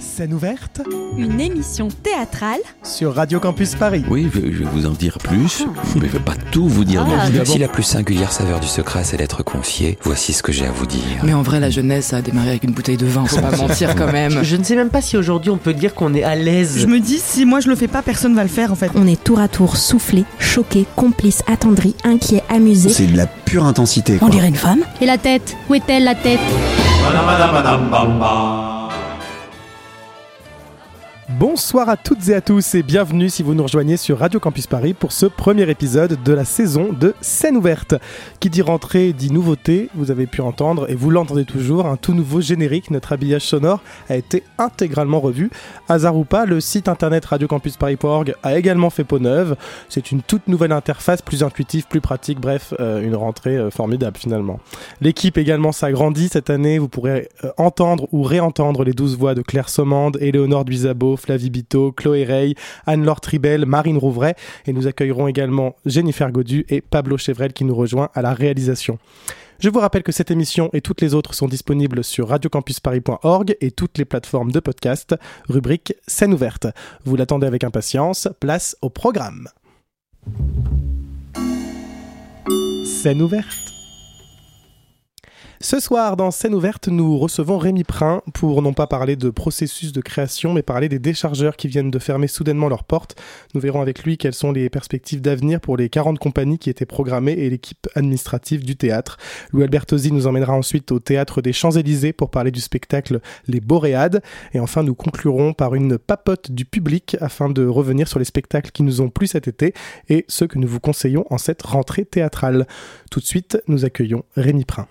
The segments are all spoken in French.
Scène ouverte Une émission théâtrale sur Radio Campus Paris. Oui, je, je vais vous en dire plus, mais je vais pas tout vous dire non plus. Si la plus singulière saveur du secret, c'est d'être confié, voici ce que j'ai à vous dire. Mais en vrai, la jeunesse a démarré avec une bouteille de vin, faut pas mentir quand même. Je ne sais même pas si aujourd'hui on peut dire qu'on est à l'aise. Je me dis, si moi je le fais pas, personne va le faire en fait. On est tour à tour soufflé, choqué, complice, attendri, inquiet, amusé. C'est de la pure intensité. On dirait une femme. Et la tête? Où est-elle la tête? Bonsoir à toutes et à tous et bienvenue si vous nous rejoignez sur Radio Campus Paris pour ce premier épisode de la saison de Scène ouverte. Qui dit rentrée dit nouveauté, vous avez pu entendre et vous l'entendez toujours, un tout nouveau générique, notre habillage sonore a été intégralement revu. Hasard ou pas, le site internet radiocampusparis.org a également fait peau neuve. C'est une toute nouvelle interface, plus intuitive, plus pratique, bref, euh, une rentrée euh, formidable finalement. L'équipe également s'agrandit cette année, vous pourrez euh, entendre ou réentendre les douze voix de Claire Sommande, Éléonore Duisabo, Flavie Bito, Chloé Rey, Anne-Laure Tribel, Marine Rouvray et nous accueillerons également Jennifer Godu et Pablo Chevrel qui nous rejoint à la réalisation. Je vous rappelle que cette émission et toutes les autres sont disponibles sur radiocampusparis.org et toutes les plateformes de podcast, rubrique scène ouverte. Vous l'attendez avec impatience, place au programme. Scène ouverte. Ce soir, dans Scène ouverte, nous recevons Rémi Prin pour non pas parler de processus de création, mais parler des déchargeurs qui viennent de fermer soudainement leurs portes. Nous verrons avec lui quelles sont les perspectives d'avenir pour les 40 compagnies qui étaient programmées et l'équipe administrative du théâtre. Louis Albertosi nous emmènera ensuite au théâtre des Champs-Élysées pour parler du spectacle Les Boréades. Et enfin, nous conclurons par une papote du public afin de revenir sur les spectacles qui nous ont plu cet été et ceux que nous vous conseillons en cette rentrée théâtrale. Tout de suite, nous accueillons Rémi Prin.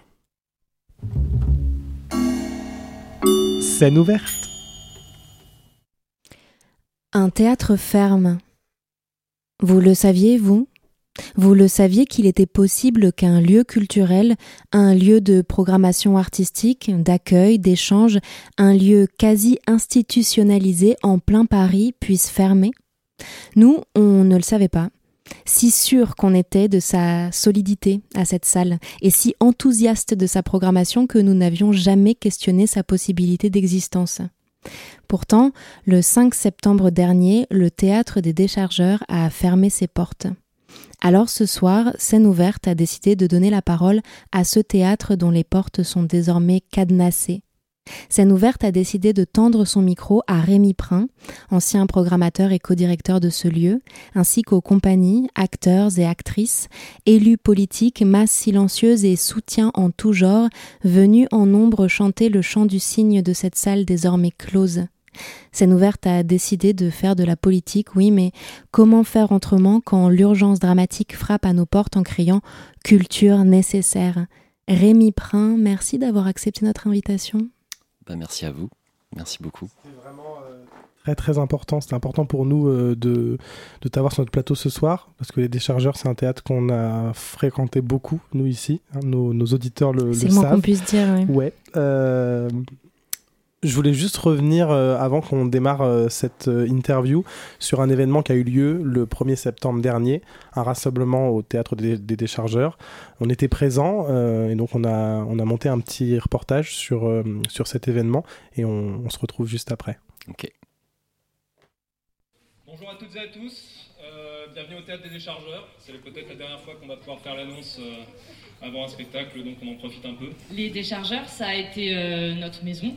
Scène ouverte. Un théâtre ferme. Vous le saviez, vous? Vous le saviez qu'il était possible qu'un lieu culturel, un lieu de programmation artistique, d'accueil, d'échange, un lieu quasi institutionnalisé en plein Paris puisse fermer? Nous, on ne le savait pas si sûr qu'on était de sa solidité à cette salle et si enthousiaste de sa programmation que nous n'avions jamais questionné sa possibilité d'existence. Pourtant, le 5 septembre dernier, le théâtre des déchargeurs a fermé ses portes. Alors ce soir, Scène ouverte a décidé de donner la parole à ce théâtre dont les portes sont désormais cadenassées. Scène ouverte a décidé de tendre son micro à Rémi Prin, ancien programmateur et co-directeur de ce lieu, ainsi qu'aux compagnies, acteurs et actrices, élus politiques, masses silencieuses et soutiens en tout genre, venus en nombre chanter le chant du cygne de cette salle désormais close. Scène ouverte a décidé de faire de la politique, oui, mais comment faire autrement quand l'urgence dramatique frappe à nos portes en criant culture nécessaire Rémi Prin, merci d'avoir accepté notre invitation. Bah, merci à vous. Merci beaucoup. C'est vraiment euh, très très important. C'était important pour nous euh, de, de t'avoir sur notre plateau ce soir parce que les déchargeurs, c'est un théâtre qu'on a fréquenté beaucoup, nous ici. hein, nos, nos auditeurs le, le C'est le moins qu'on savent. puisse dire. oui. Ouais. euh, je voulais juste revenir euh, avant qu'on démarre euh, cette euh, interview sur un événement qui a eu lieu le 1er septembre dernier, un rassemblement au théâtre des, des déchargeurs. On était présents et donc on a, on a monté un petit reportage sur, euh, sur cet événement et on, on se retrouve juste après. Ok. Bonjour à toutes et à tous, euh, bienvenue au Théâtre des Déchargeurs. C'est peut-être la dernière fois qu'on va pouvoir faire l'annonce euh, avant un spectacle, donc on en profite un peu. Les déchargeurs, ça a été euh, notre maison,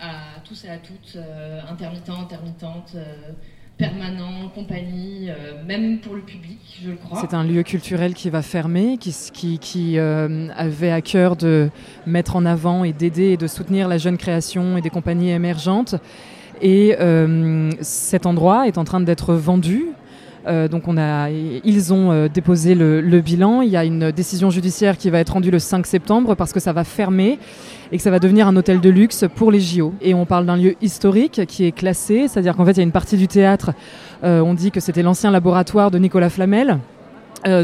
à tous et à toutes, euh, intermittents, intermittentes, euh, permanents, compagnie, euh, même pour le public, je le crois. C'est un lieu culturel qui va fermer, qui, qui, qui, avait à cœur de mettre en avant et d'aider et de soutenir la jeune création et des compagnies émergentes. Et euh, cet endroit est en train d'être vendu. Euh, donc ils ont euh, déposé le, bilan. Il y a une décision judiciaire qui va être rendue le 5 septembre parce que ça va fermer et que ça va devenir un hôtel de luxe pour les JO. Et on parle d'un lieu historique qui est classé, c'est-à-dire qu'en fait il y a une partie du théâtre, euh, on dit que c'était l'ancien laboratoire de Nicolas Flamel.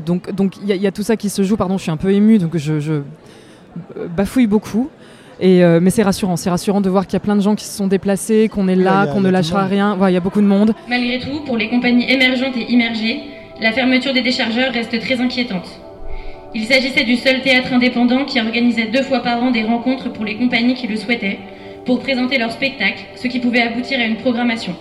Donc il y, a- tout ça qui se joue. Pardon, je suis un peu émue, donc je, bafouille beaucoup. Et euh, mais c'est rassurant, c'est rassurant de voir qu'il y a plein de gens qui se sont déplacés, qu'on est là, qu'on ne lâchera rien. Il y a beaucoup de monde. Malgré tout, pour les compagnies émergentes et immergées, la fermeture des déchargeurs reste très inquiétante. Il s'agissait du seul théâtre indépendant qui organisait deux fois par an des rencontres pour les compagnies qui le souhaitaient, pour présenter leur spectacle, ce qui pouvait aboutir à une programmation.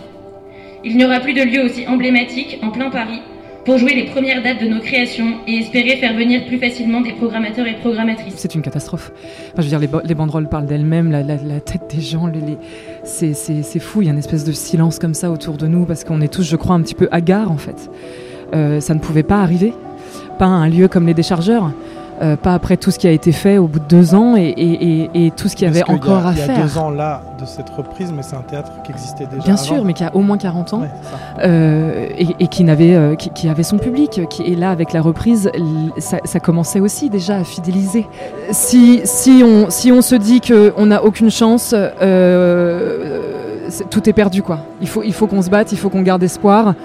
Il n'y aura plus de lieu aussi emblématique en plein Paris pour jouer les premières dates de nos créations et espérer faire venir plus facilement des programmateurs et programmatrices. C'est une catastrophe. Les, les banderoles parlent d'elles-mêmes, la, tête des gens, c'est fou, il y a une espèce de silence comme ça autour de nous parce qu'on est tous, je crois, un petit peu hagards en fait. Euh, ça ne pouvait pas arriver. Pas un lieu comme les déchargeurs. Euh, pas après tout ce qui a été fait au bout de deux ans et, et, et, et tout ce qu'il y avait encore y a, à il y a faire. deux ans là de cette reprise, mais c'est un théâtre qui existait déjà. Bien avant. sûr, mais qui a au moins 40 ans Ouais, euh, et, et qui, n'avait, euh, qui, qui avait son public. Qui, et là, avec la reprise, ça, ça commençait aussi déjà à fidéliser. Si, si, on, si on se dit qu'on n'a aucune chance, tout est perdu. Quoi. Il faut, il faut qu'on se batte, il faut qu'on garde espoir.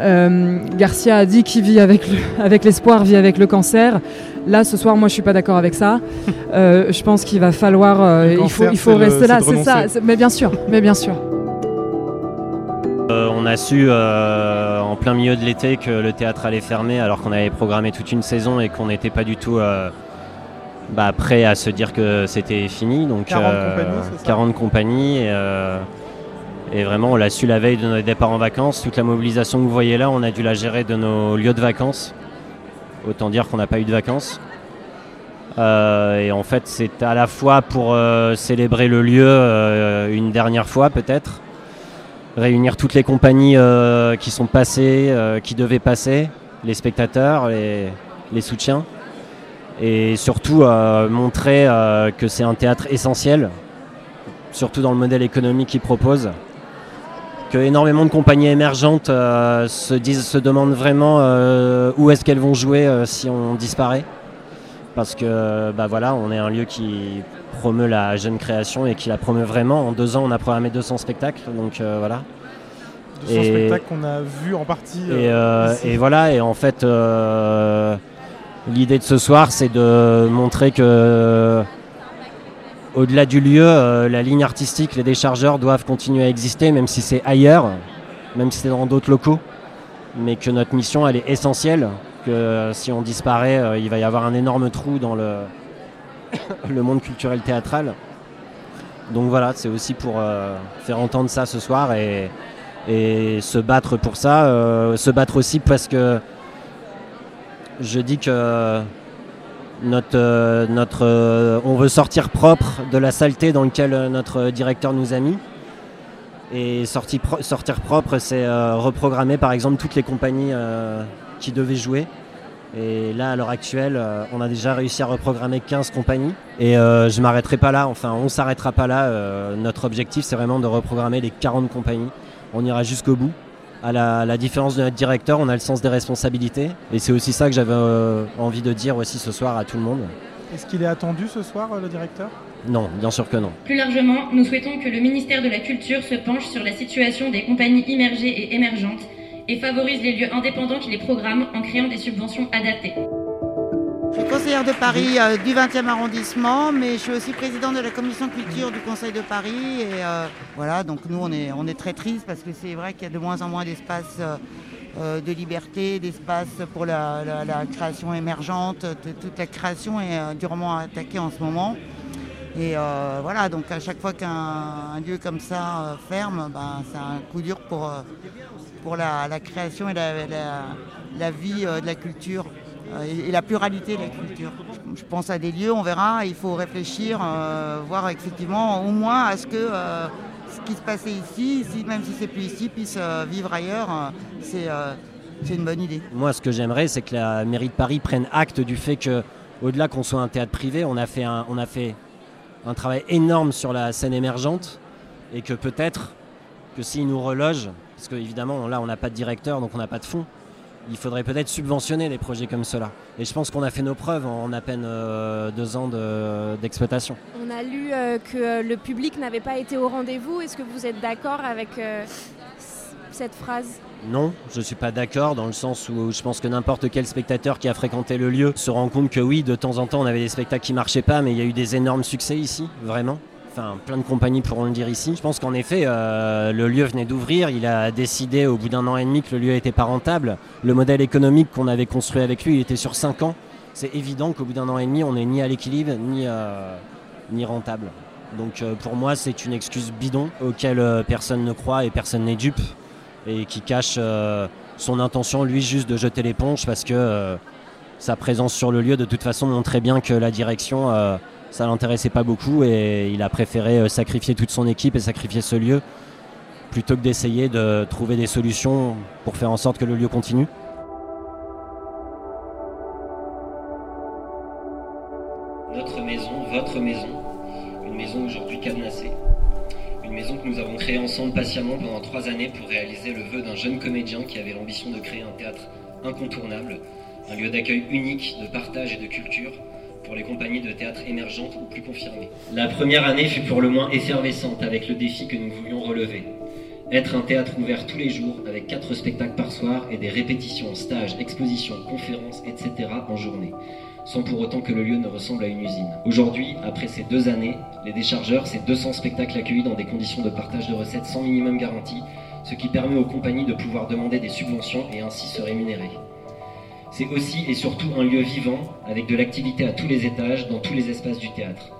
Euh, Garcia a dit qu'il vit avec, le- avec l'espoir, vit avec le cancer. Là, ce soir, moi, je suis pas d'accord avec ça. Euh, je pense qu'il va falloir, euh, il faut, cancer, il faut c'est le- rester là, c'est ça. Mais bien sûr, mais bien sûr. Euh, on a su euh, en plein milieu de l'été que le théâtre allait fermer alors qu'on avait programmé toute une saison et qu'on n'était pas du tout euh, bah, prêt à se dire que c'était fini. Donc 40 euh, compagnies, c'est ça? 40 compagnies et, euh, et vraiment on l'a su la veille de notre départ en vacances. Toute la mobilisation que vous voyez là, on a dû la gérer de nos lieux de vacances. Autant dire qu'on n'a pas eu de vacances. Euh, et en fait, c'est à la fois pour euh, célébrer le lieu euh, une dernière fois peut-être, réunir toutes les compagnies qui sont passées, qui devaient passer, les spectateurs, les, les soutiens, et surtout montrer que c'est un théâtre essentiel, surtout dans le modèle économique qu'il propose. Que énormément de compagnies émergentes euh, se, disent, se demandent vraiment euh, où est-ce qu'elles vont jouer euh, si on disparaît. Parce que bah voilà, on est un lieu qui promeut la jeune création et qui la promeut vraiment. En deux ans, on a programmé 200 spectacles, donc voilà. 200 Et- spectacles qu'on a vus en partie. Et, euh, voilà, et en fait, euh, l'idée de ce soir, c'est de montrer que, au-delà du lieu, euh, la ligne artistique, les déchargeurs doivent continuer à exister, même si c'est ailleurs, même si c'est dans d'autres locaux, mais que notre mission, elle est essentielle, que si on disparaît, euh, il va y avoir un énorme trou dans le, monde culturel théâtral. Donc voilà, c'est aussi pour euh, faire entendre ça ce soir et, se battre pour ça, euh, se battre aussi parce que je dis que euh, euh, on veut sortir propre de la saleté dans laquelle euh, notre directeur nous a mis. Et sortir propre, c'est reprogrammer par exemple toutes les compagnies qui devaient jouer. Et là, à l'heure actuelle, on a déjà réussi à reprogrammer 15 compagnies. Et je m'arrêterai pas là, enfin, on s'arrêtera pas là. Notre objectif, c'est vraiment de reprogrammer les 40 compagnies. On ira jusqu'au bout. À la, la différence de notre directeur, on a le sens des responsabilités. Et c'est aussi ça que j'avais euh, envie de dire aussi ce soir à tout le monde. Est-ce qu'il est attendu ce soir, euh, le directeur? Non, bien sûr que non. Plus largement, nous souhaitons que le ministère de la Culture se penche sur la situation des compagnies immergées et émergentes et favorise les lieux indépendants qui les programment en créant des subventions adaptées. Je suis conseillère de Paris euh, du 20e arrondissement, mais je suis aussi présidente de la commission culture du Conseil de Paris. Et euh, voilà, donc nous on est, très tristes parce que c'est vrai qu'il y a de moins en moins d'espace euh, de liberté, d'espace pour la, création émergente. Toute la création est durement attaquée en ce moment. Et voilà, donc à chaque fois qu'un un lieu comme ça ferme, ben, c'est un coup dur pour, pour la, création et la, vie de la culture et, et la pluralité de la culture. Je, pense à des lieux, on verra, il faut réfléchir, euh, voir effectivement au moins à ce que euh, ce qui se passait ici, même si c'est plus ici, puisse euh, vivre ailleurs. euh, c'est euh, c'est une bonne idée. Moi, ce que j'aimerais, c'est que la mairie de Paris prenne acte du fait que, au-delà qu'on soit un théâtre privé, on a fait un, on a fait un travail énorme sur la scène émergente et que peut-être que s'ils nous relogent, parce qu'évidemment, là, on n'a pas de directeur, donc on n'a pas de fonds, il faudrait peut-être subventionner des projets comme cela. Et je pense qu'on a fait nos preuves en à peine euh, deux ans de- d'exploitation. On a lu euh, que euh, le public n'avait pas été au rendez-vous. Est-ce que vous êtes d'accord avec euh, cette phrase? Non, je ne suis pas d'accord dans le sens où je pense que n'importe quel spectateur qui a fréquenté le lieu se rend compte que oui, de temps en temps, on avait des spectacles qui marchaient pas, mais il y a eu des énormes succès ici, vraiment. Enfin, plein de compagnies pourront le dire ici. Je pense qu'en effet, euh, le lieu venait d'ouvrir. Il a décidé au bout d'un an et demi que le lieu n'était pas rentable. Le modèle économique qu'on avait construit avec lui, il était sur 5 ans. C'est évident qu'au bout d'un an et demi, on n'est ni à l'équilibre, ni, euh, ni rentable. Donc euh, pour moi, c'est une excuse bidon auquel personne ne croit et personne n'est dupe et qui cache son intention, lui, juste de jeter l'éponge parce que sa présence sur le lieu, de toute façon, montrait bien que la direction, ça l'intéressait pas beaucoup et il a préféré euh, sacrifier toute son équipe et sacrifier ce lieu plutôt que d'essayer de trouver des solutions pour faire en sorte que le lieu continue. Notre maison, votre maison, une maison aujourd'hui cadenassée. Une maison que nous avons créée ensemble patiemment pendant trois années pour réaliser le vœu d'un jeune comédien qui avait l'ambition de créer un théâtre incontournable, un lieu d'accueil unique, de partage et de culture pour les compagnies de théâtre émergentes ou plus confirmées. La première année fut pour le moins effervescente avec le défi que nous voulions relever. Être un théâtre ouvert tous les jours avec quatre spectacles par soir et des répétitions, stages, expositions, conférences, etc. en journée sans pour autant que le lieu ne ressemble à une usine. Aujourd'hui, après ces deux années, les déchargeurs, c'est 200 spectacles accueillis dans des conditions de partage de recettes sans minimum garantie, ce qui permet aux compagnies de pouvoir demander des subventions et ainsi se rémunérer. C'est aussi et surtout un lieu vivant, avec de l'activité à tous les étages, dans tous les espaces du théâtre.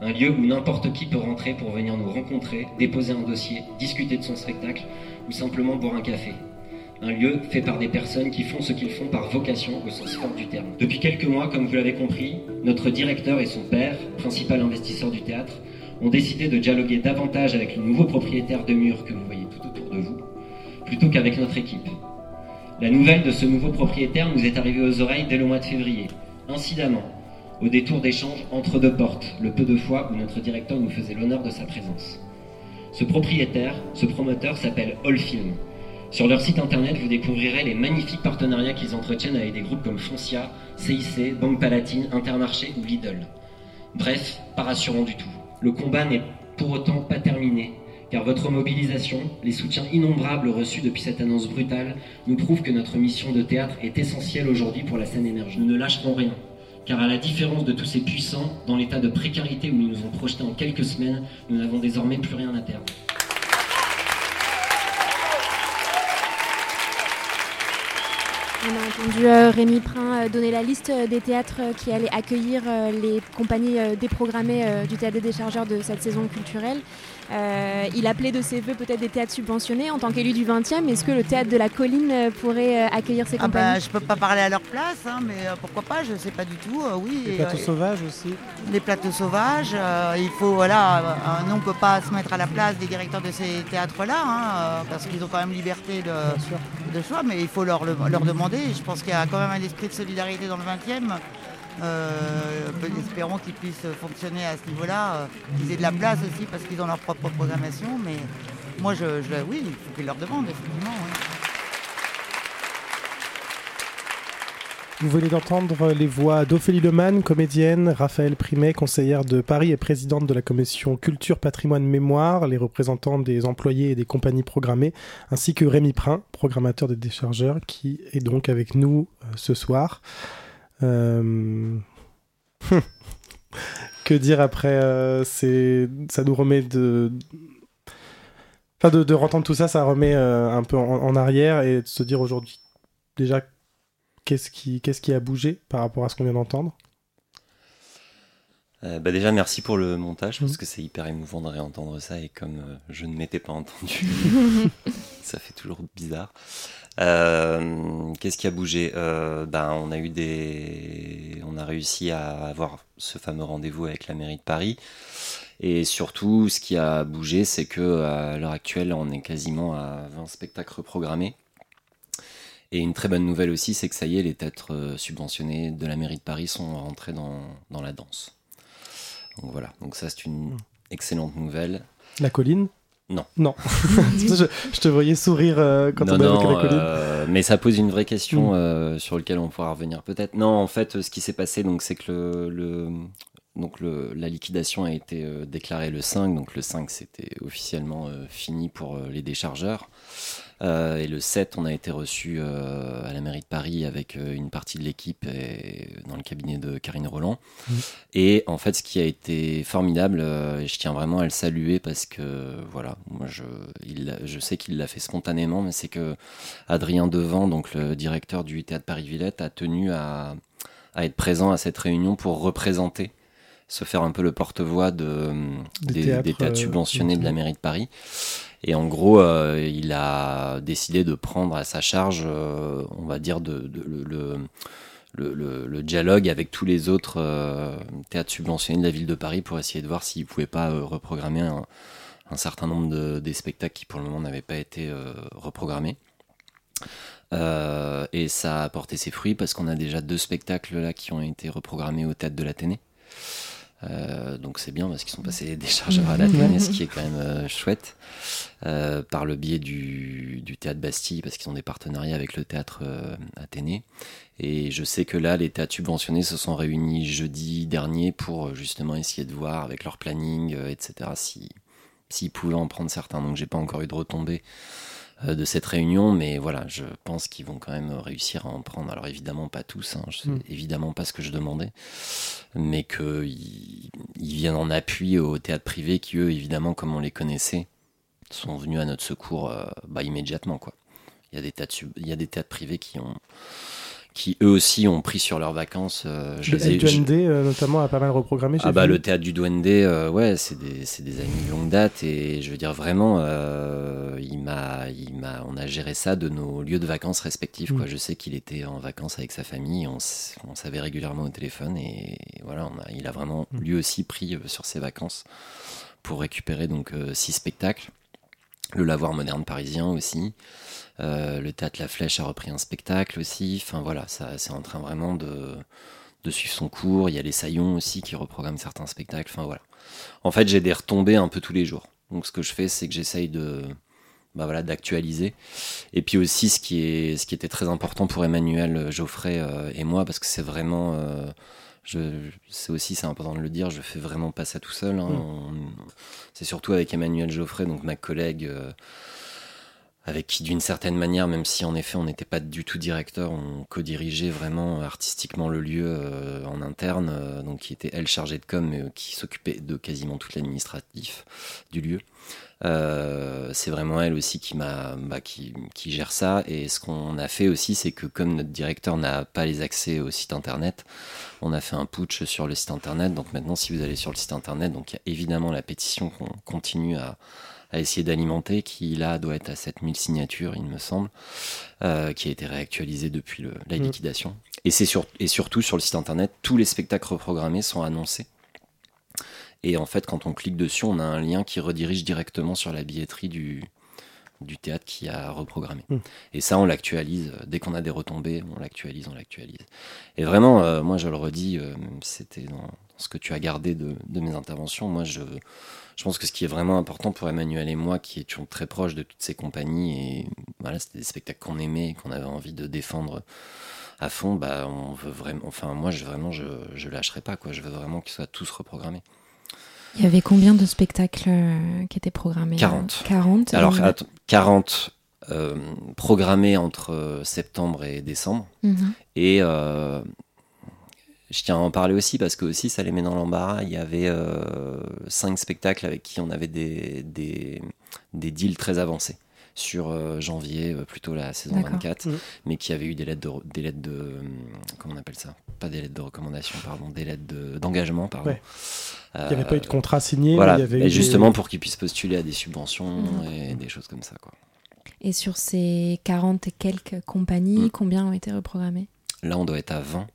Un lieu où n'importe qui peut rentrer pour venir nous rencontrer, déposer un dossier, discuter de son spectacle ou simplement boire un café un lieu fait par des personnes qui font ce qu'ils font par vocation au sens fort du terme. Depuis quelques mois, comme vous l'avez compris, notre directeur et son père, principal investisseur du théâtre, ont décidé de dialoguer davantage avec le nouveau propriétaire de murs que vous voyez tout autour de vous, plutôt qu'avec notre équipe. La nouvelle de ce nouveau propriétaire nous est arrivée aux oreilles dès le mois de février, incidemment, au détour d'échanges entre deux portes, le peu de fois où notre directeur nous faisait l'honneur de sa présence. Ce propriétaire, ce promoteur s'appelle Allfilm, sur leur site internet, vous découvrirez les magnifiques partenariats qu'ils entretiennent avec des groupes comme Foncia, CIC, Banque Palatine, Intermarché ou Lidl. Bref, pas rassurant du tout. Le combat n'est pour autant pas terminé, car votre mobilisation, les soutiens innombrables reçus depuis cette annonce brutale, nous prouvent que notre mission de théâtre est essentielle aujourd'hui pour la scène émergente. Nous ne lâcherons rien, car à la différence de tous ces puissants, dans l'état de précarité où ils nous ont projetés en quelques semaines, nous n'avons désormais plus rien à perdre. On a entendu euh, Rémi Prin euh, donner la liste euh, des théâtres qui allaient accueillir les compagnies déprogrammées du théâtre des déchargeurs de cette saison culturelle. Euh, il appelait de ses voeux peut-être des théâtres subventionnés. En tant qu'élu du 20e, est-ce que le théâtre de la colline euh, pourrait euh, accueillir ces Ah bah, compagnies je peux pas parler à leur place, hein, mais pourquoi pas, je sais pas du tout. euh, oui. Les plateaux euh, sauvages aussi. Les plateaux sauvages, euh, il faut, voilà, euh, nous on peut pas se mettre à la place des directeurs de ces théâtres-là, hein, euh, parce qu'ils ont quand même liberté de, de choix, mais il faut leur, le- leur demander. Je pense qu'il y a quand même un esprit de solidarité dans le 20e. Euh, espérons qu'ils puissent fonctionner à ce niveau-là, euh, qu'ils aient de la place aussi parce qu'ils ont leur propre programmation, mais moi, je, oui, il faut qu'ils leur demandent, effectivement. Vous venez d'entendre les voix d'Ophélie Lemann, comédienne, Raphaël Primet, conseillère de Paris et présidente de la commission Culture, Patrimoine, Mémoire, les représentants des employés et des compagnies programmées, ainsi que Rémi Prin, programmateur des déchargeurs, qui est donc avec nous euh, ce soir. Euh, que dire après euh, c'est Ça nous remet de... Enfin, de, de entendre tout ça, ça remet euh, un peu en, en arrière et de se dire aujourd'hui, déjà, qu'est-ce qui, qu'est-ce qui a bougé par rapport à ce qu'on vient d'entendre? Euh, bah déjà, merci pour le montage, Mhm. parce que c'est hyper émouvant de réentendre ça, et comme euh, je ne m'étais pas entendu, ça fait toujours bizarre. Euh, Qu'est-ce qui a bougé? Euh, ben, On a eu des... On a réussi à avoir ce fameux rendez-vous avec la mairie de Paris, et surtout, ce qui a bougé, c'est que à l'heure actuelle, on est quasiment à 20 spectacles reprogrammés. Et une très bonne nouvelle aussi, c'est que ça y est, les théâtres euh, subventionnés de la mairie de Paris sont rentrés dans, dans la danse. Donc voilà, donc ça c'est une excellente nouvelle. La colline? Non. Non. je, je te voyais sourire euh, quand non, on non, la colline. euh, mais ça pose une vraie question Mm. euh, sur laquelle on pourra revenir peut-être. Non, en fait, ce qui s'est passé, donc, c'est que le, le- donc le, la liquidation a été déclarée le 5. Donc le 5, c'était officiellement fini pour les déchargeurs. Euh, et le 7, on a été reçu euh, à la mairie de Paris avec euh, une partie de l'équipe et dans le cabinet de Karine Roland. Et en fait, ce qui a été formidable, et je tiens vraiment à le saluer parce que voilà, moi je, il, je sais qu'il l'a fait spontanément, mais c'est que Adrien Devant, donc le directeur du théâtre Paris-Villette, a tenu à, à être présent à cette réunion pour représenter se faire un peu le porte-voix de, Des des, théâtres, des théâtres subventionnés de la mairie de Paris. Et en gros, euh, il a décidé de prendre à sa charge, euh, on va dire, le, dialogue avec tous les autres euh, théâtres subventionnés de la ville de Paris pour essayer de voir s'il ne pouvait pas reprogrammer un, certain nombre de, des spectacles qui pour le moment n'avaient pas été reprogrammés. Et ça a porté ses fruits parce qu'on a déjà deux spectacles là qui ont été reprogrammés au théâtre de l'Athénée. Euh, donc c'est bien parce qu'ils sont passés des chargeurs à l'Athénée, ce qui est quand même euh, chouette. Euh, par le biais du, du théâtre Bastille, parce qu'ils ont des partenariats avec le théâtre Athénée. Et je sais que là, les théâtres subventionnés se sont réunis jeudi dernier pour justement essayer de voir avec leur planning, etc., si s'ils pouvaient en prendre certains. Donc j'ai pas encore eu de retombées de cette réunion, mais voilà, je pense qu'ils vont quand même réussir à en prendre. Alors évidemment pas tous, hein, c'est Mm. évidemment pas ce que je demandais, mais qu'ils ils viennent en appui aux théâtres privés qui eux, évidemment, comme on les connaissait, sont venus à notre secours euh, bah, immédiatement. Quoi. Il y a des théâtres, il y a des théâtres privés qui ont qui eux aussi ont pris sur leurs vacances. euh, je Le les ai- je- LGND, euh, notamment, a pas mal reprogrammé. ah bah vu. le théâtre du Douane euh, ouais, c'est des, c'est des amis de longue date et je veux dire vraiment, il m'a, il m'a, on a géré ça de nos lieux de vacances respectifs. Quoi. Mm. Je sais qu'il était en vacances avec sa famille, on, on savait régulièrement au téléphone et voilà, on a, il a vraiment Mm. lui aussi pris sur ses vacances pour récupérer donc six spectacles. Le lavoir moderne parisien aussi. Euh, le théâtre La Flèche a repris un spectacle aussi. Enfin voilà, ça c'est en train vraiment de, suivre son cours. Il y a les Saillons aussi qui reprogramment certains spectacles. Enfin voilà. En fait, j'ai des retombées un peu tous les jours. Donc ce que je fais, c'est que j'essaye de bah voilà d'actualiser. Et puis aussi ce qui était très important pour Emmanuel Geoffrey euh, et moi parce que c'est vraiment euh, c'est aussi c'est important de le dire, je fais vraiment pas ça tout seul. hein. Mm. On- c'est surtout avec Emmanuel Geoffrey, donc ma collègue, euh, avec qui d'une certaine manière, même si en effet on n'était pas du tout directeur, on co-dirigeait vraiment artistiquement le lieu euh, en interne, euh, donc qui était elle chargée de com, mais euh, qui s'occupait de quasiment tout l'administratif du lieu. Euh, c'est vraiment elle aussi qui m'a bah, qui, qui gère ça et ce qu'on a fait aussi c'est que comme notre directeur n'a pas les accès au site internet on a fait un putsch sur le site internet donc maintenant si vous allez sur le site internet donc il y a évidemment la pétition qu'on continue à, à essayer d'alimenter qui là doit être à 7000 signatures il me semble euh, qui a été réactualisée depuis le- la Mm. liquidation et c'est sur, et surtout sur le site internet tous les spectacles reprogrammés sont annoncés et en fait, quand on clique dessus, on a un lien qui redirige directement sur la billetterie du, du théâtre qui a reprogrammé. Mm. Et ça, on l'actualise. Dès qu'on a des retombées, on l'actualise, on l'actualise. Et vraiment, euh, moi, je le redis, euh, c'était dans, dans ce que tu as gardé de, de mes interventions. Moi, je, je pense que ce qui est vraiment important pour Emmanuel et moi, qui étions très proches de toutes ces compagnies, et voilà, c'était des spectacles qu'on aimait et qu'on avait envie de défendre à fond, bah, on veut vraiment, enfin, moi, je, vraiment, je, je lâcherai pas, quoi. Je veux vraiment qu'ils soient tous reprogrammés. Il y avait combien de spectacles euh, qui étaient programmés? 40. 40. Alors, euh, attends, 40 euh, programmés entre euh, septembre et décembre. Mhm. Et euh, je tiens à en parler aussi parce que aussi ça les met dans l'embarras. Il y avait euh, cinq spectacles avec qui on avait des, des, des deals très avancés sur euh, janvier, euh, plutôt la saison D'accord. 24, Mhm. mais qui avait eu des lettres de, des lettres de euh, comment on appelle ça? Pas des lettres de recommandation, pardon, des lettres de- d'engagement, pardon. Ouais. Il n'y avait pas eu de contrat signé, mais Voilà, il y avait et eu des- justement pour qu'ils puissent postuler à des subventions et des choses comme ça, quoi. Et sur ces 40 et quelques compagnies, Mm. combien ont été reprogrammés Là, on doit être à 20.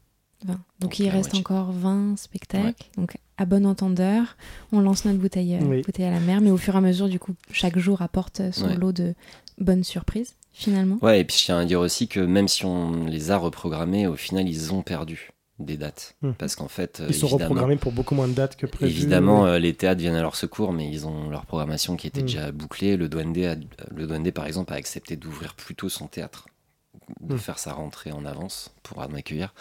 20. Donc, Donc, il reste moitié. encore 20 spectacles. Donc à bon entendeur, on lance notre bouteille, euh, Oui. bouteille à la mer, mais au fur et à mesure, du coup, chaque jour apporte son Ouais. lot de bonnes surprises, finalement. Ouais, et puis je tiens à dire aussi que même si on les a reprogrammés, au final, ils ont perdu des dates. Hmm. Parce qu'en fait, euh, Ils sont évidemment, reprogrammés pour beaucoup moins de dates que prévu. Évidemment, Ouais. euh, les théâtres viennent à leur secours, mais ils ont leur programmation qui était Mm. déjà bouclée. Le Douane D, a- le par exemple, a accepté d'ouvrir plus tôt son théâtre, de Mm. faire sa rentrée en avance pour m'accueillir.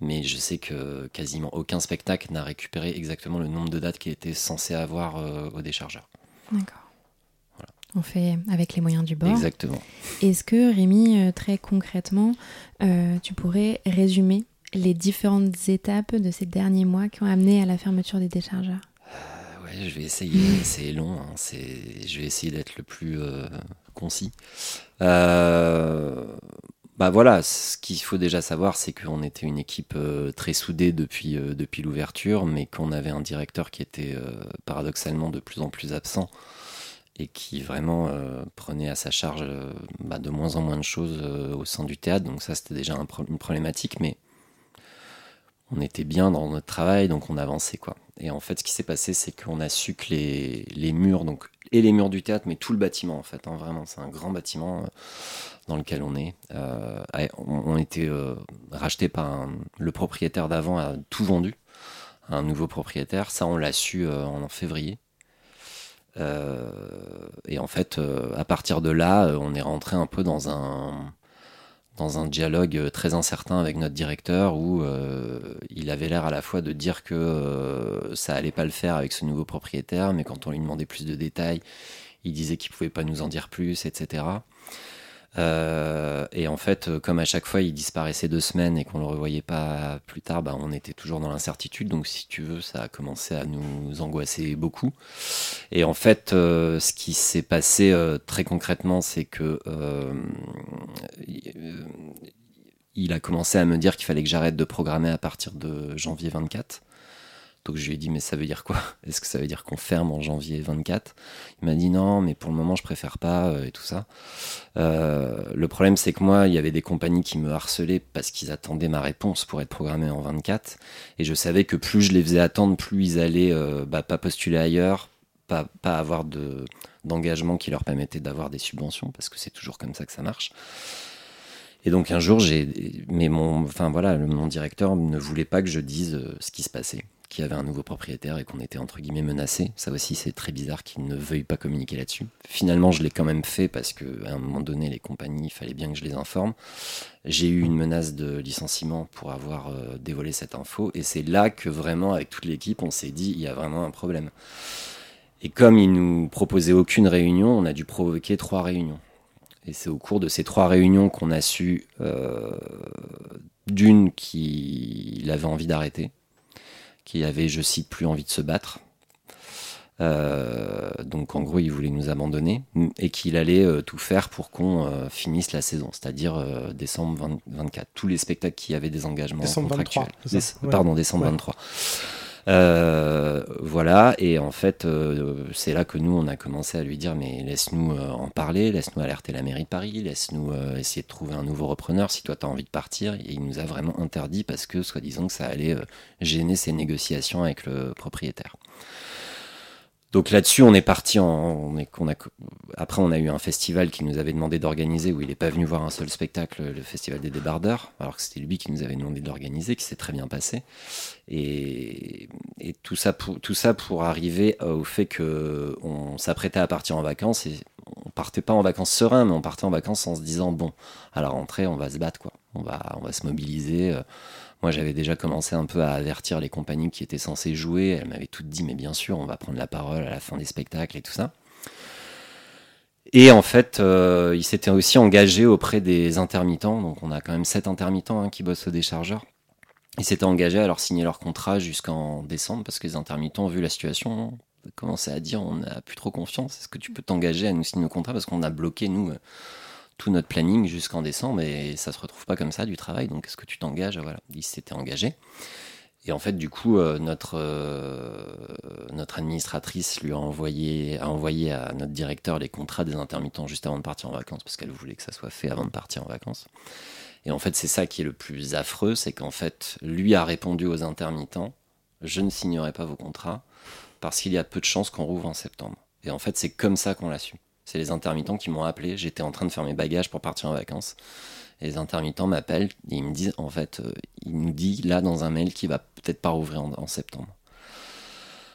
Mais je sais que quasiment aucun spectacle n'a récupéré exactement le nombre de dates qu'il était censé avoir euh, au déchargeur. D'accord. On fait avec les moyens du bord. Exactement. Est-ce que Rémi, euh, très concrètement, euh, tu pourrais résumer les différentes étapes de ces derniers mois qui ont amené à la fermeture des déchargeurs? Ouais, je vais essayer. C'est long. hein, c'est- Je vais essayer d'être le plus euh, concis. Euh, bah voilà, ce qu'il faut déjà savoir, c'est qu'on était une équipe euh, très soudée depuis, euh, depuis l'ouverture, mais qu'on avait un directeur qui était euh, paradoxalement de plus en plus absent et qui vraiment prenait à sa charge bah, de moins en moins de choses au sein du théâtre. Donc ça, c'était déjà une problématique, mais on était bien dans notre travail, donc on avançait quoi. Et en fait, ce qui s'est passé, c'est qu'on a su que les, murs, donc et les murs du théâtre, mais tout le bâtiment en fait, hein, vraiment, c'est un grand bâtiment dans lequel on est. Euh, on, était euh, racheté par le propriétaire d'avant a tout vendu, un nouveau propriétaire. Ça, on l'a su en février. et en fait, à partir de là, on est rentré un peu dans un dans un dialogue euh, très incertain avec notre directeur où euh, il avait l'air à la fois de dire que euh, ça allait pas le faire avec ce nouveau propriétaire, mais quand on lui demandait plus de détails, il disait qu'il pouvait pas nous en dire plus, etc. Euh, et en fait, euh, comme à chaque fois il disparaissait deux semaines et qu'on le revoyait pas plus tard, bah, on était toujours dans l'incertitude. Donc, si tu veux, ça a commencé à nous angoisser beaucoup. Et en fait, euh, ce qui s'est passé très concrètement, c'est que il a commencé à me dire qu'il fallait que j'arrête de programmer à partir de janvier 24. Donc je lui ai dit mais ça veut dire quoi? Est-ce que ça veut dire qu'on ferme en janvier 24 Il m'a dit non mais pour le moment je préfère pas euh, et tout ça. Euh, le problème c'est que moi il y avait des compagnies qui me harcelaient parce qu'ils attendaient ma réponse pour être programmé en 24 et je savais que plus je les faisais attendre plus ils allaient euh, bah, pas postuler ailleurs, pas, pas avoir de d'engagement qui leur permettait d'avoir des subventions parce que c'est toujours comme ça que ça marche. Et donc un jour, j'ai, mais mon, enfin voilà, mon directeur ne voulait pas que je dise ce qui se passait qu'il y avait un nouveau propriétaire et qu'on était entre guillemets menacé. Ça aussi, c'est très bizarre qu'il ne veuille pas communiquer là-dessus. Finalement, je l'ai quand même fait parce qu'à un moment donné, les compagnies, il fallait bien que je les informe. J'ai eu une menace de licenciement pour avoir euh, dévoilé cette info et c'est là que vraiment, avec toute l'équipe, on s'est dit il y a vraiment un problème. Et comme il nous proposait aucune réunion, on a dû provoquer trois réunions. Et c'est au cours de ces trois réunions qu'on a su euh, d'une qu'il avait envie d'arrêter qui avait, je cite, plus envie de se battre. Euh, donc en gros, il voulait nous abandonner et qu'il allait euh, tout faire pour qu'on euh, finisse la saison, c'est-à-dire décembre 24. Tous les spectacles qui avaient des engagements décembre contractuels. 23, Pardon, décembre 23. Euh, voilà, et en fait, euh, c'est là que nous, on a commencé à lui dire, mais laisse-nous euh, en parler, laisse-nous alerter la mairie de Paris, laisse-nous essayer de trouver un nouveau repreneur si toi tu as envie de partir. Et il nous a vraiment interdit parce que, soi-disant, que ça allait gêner ses négociations avec le propriétaire. Donc là-dessus, on est parti en. On a, après, on a eu un festival qui nous avait demandé d'organiser, où il n'est pas venu voir un seul spectacle, le festival des débardeurs, alors que c'était lui qui nous avait demandé d'organiser, qui s'est très bien passé. Et, tout, ça pour, tout ça pour arriver au fait qu'on s'apprêtait à partir en vacances, et on partait pas en vacances serein, mais on partait en vacances en se disant bon, à la rentrée, on va se battre, quoi. On va, on va se mobiliser. Euh, moi, j'avais déjà commencé un peu à avertir les compagnies qui étaient censées jouer. Elles m'avaient toutes dit, mais bien sûr, on va prendre la parole à la fin des spectacles et tout ça. Et en fait, euh, il s'était aussi engagé auprès des intermittents. Donc, on a quand même sept intermittents hein, qui bossent au déchargeur. Ils s'étaient engagés à leur signer leur contrat jusqu'en décembre parce que les intermittents, vu la situation, commençaient à dire on n'a plus trop confiance. Est-ce que tu peux t'engager à nous signer nos contrats? Parce qu'on a bloqué, nous, tout notre planning jusqu'en décembre et ça se retrouve pas comme ça du travail. Donc est-ce que tu t'engages? Voilà, il s'était engagé. Et en fait, du coup, euh, notre, euh, notre administratrice lui a envoyé, a envoyé à notre directeur les contrats des intermittents juste avant de partir en vacances, parce qu'elle voulait que ça soit fait avant de partir en vacances. Et en fait, c'est ça qui est le plus affreux, c'est qu'en fait, lui a répondu aux intermittents, je ne signerai pas vos contrats, parce qu'il y a peu de chances qu'on rouvre en septembre. Et en fait, c'est comme ça qu'on l'a su. C'est les intermittents qui m'ont appelé. J'étais en train de faire mes bagages pour partir en vacances. Et les intermittents m'appellent et ils me disent, en fait, euh, il nous dit là dans un mail qu'il va peut-être pas rouvrir en septembre.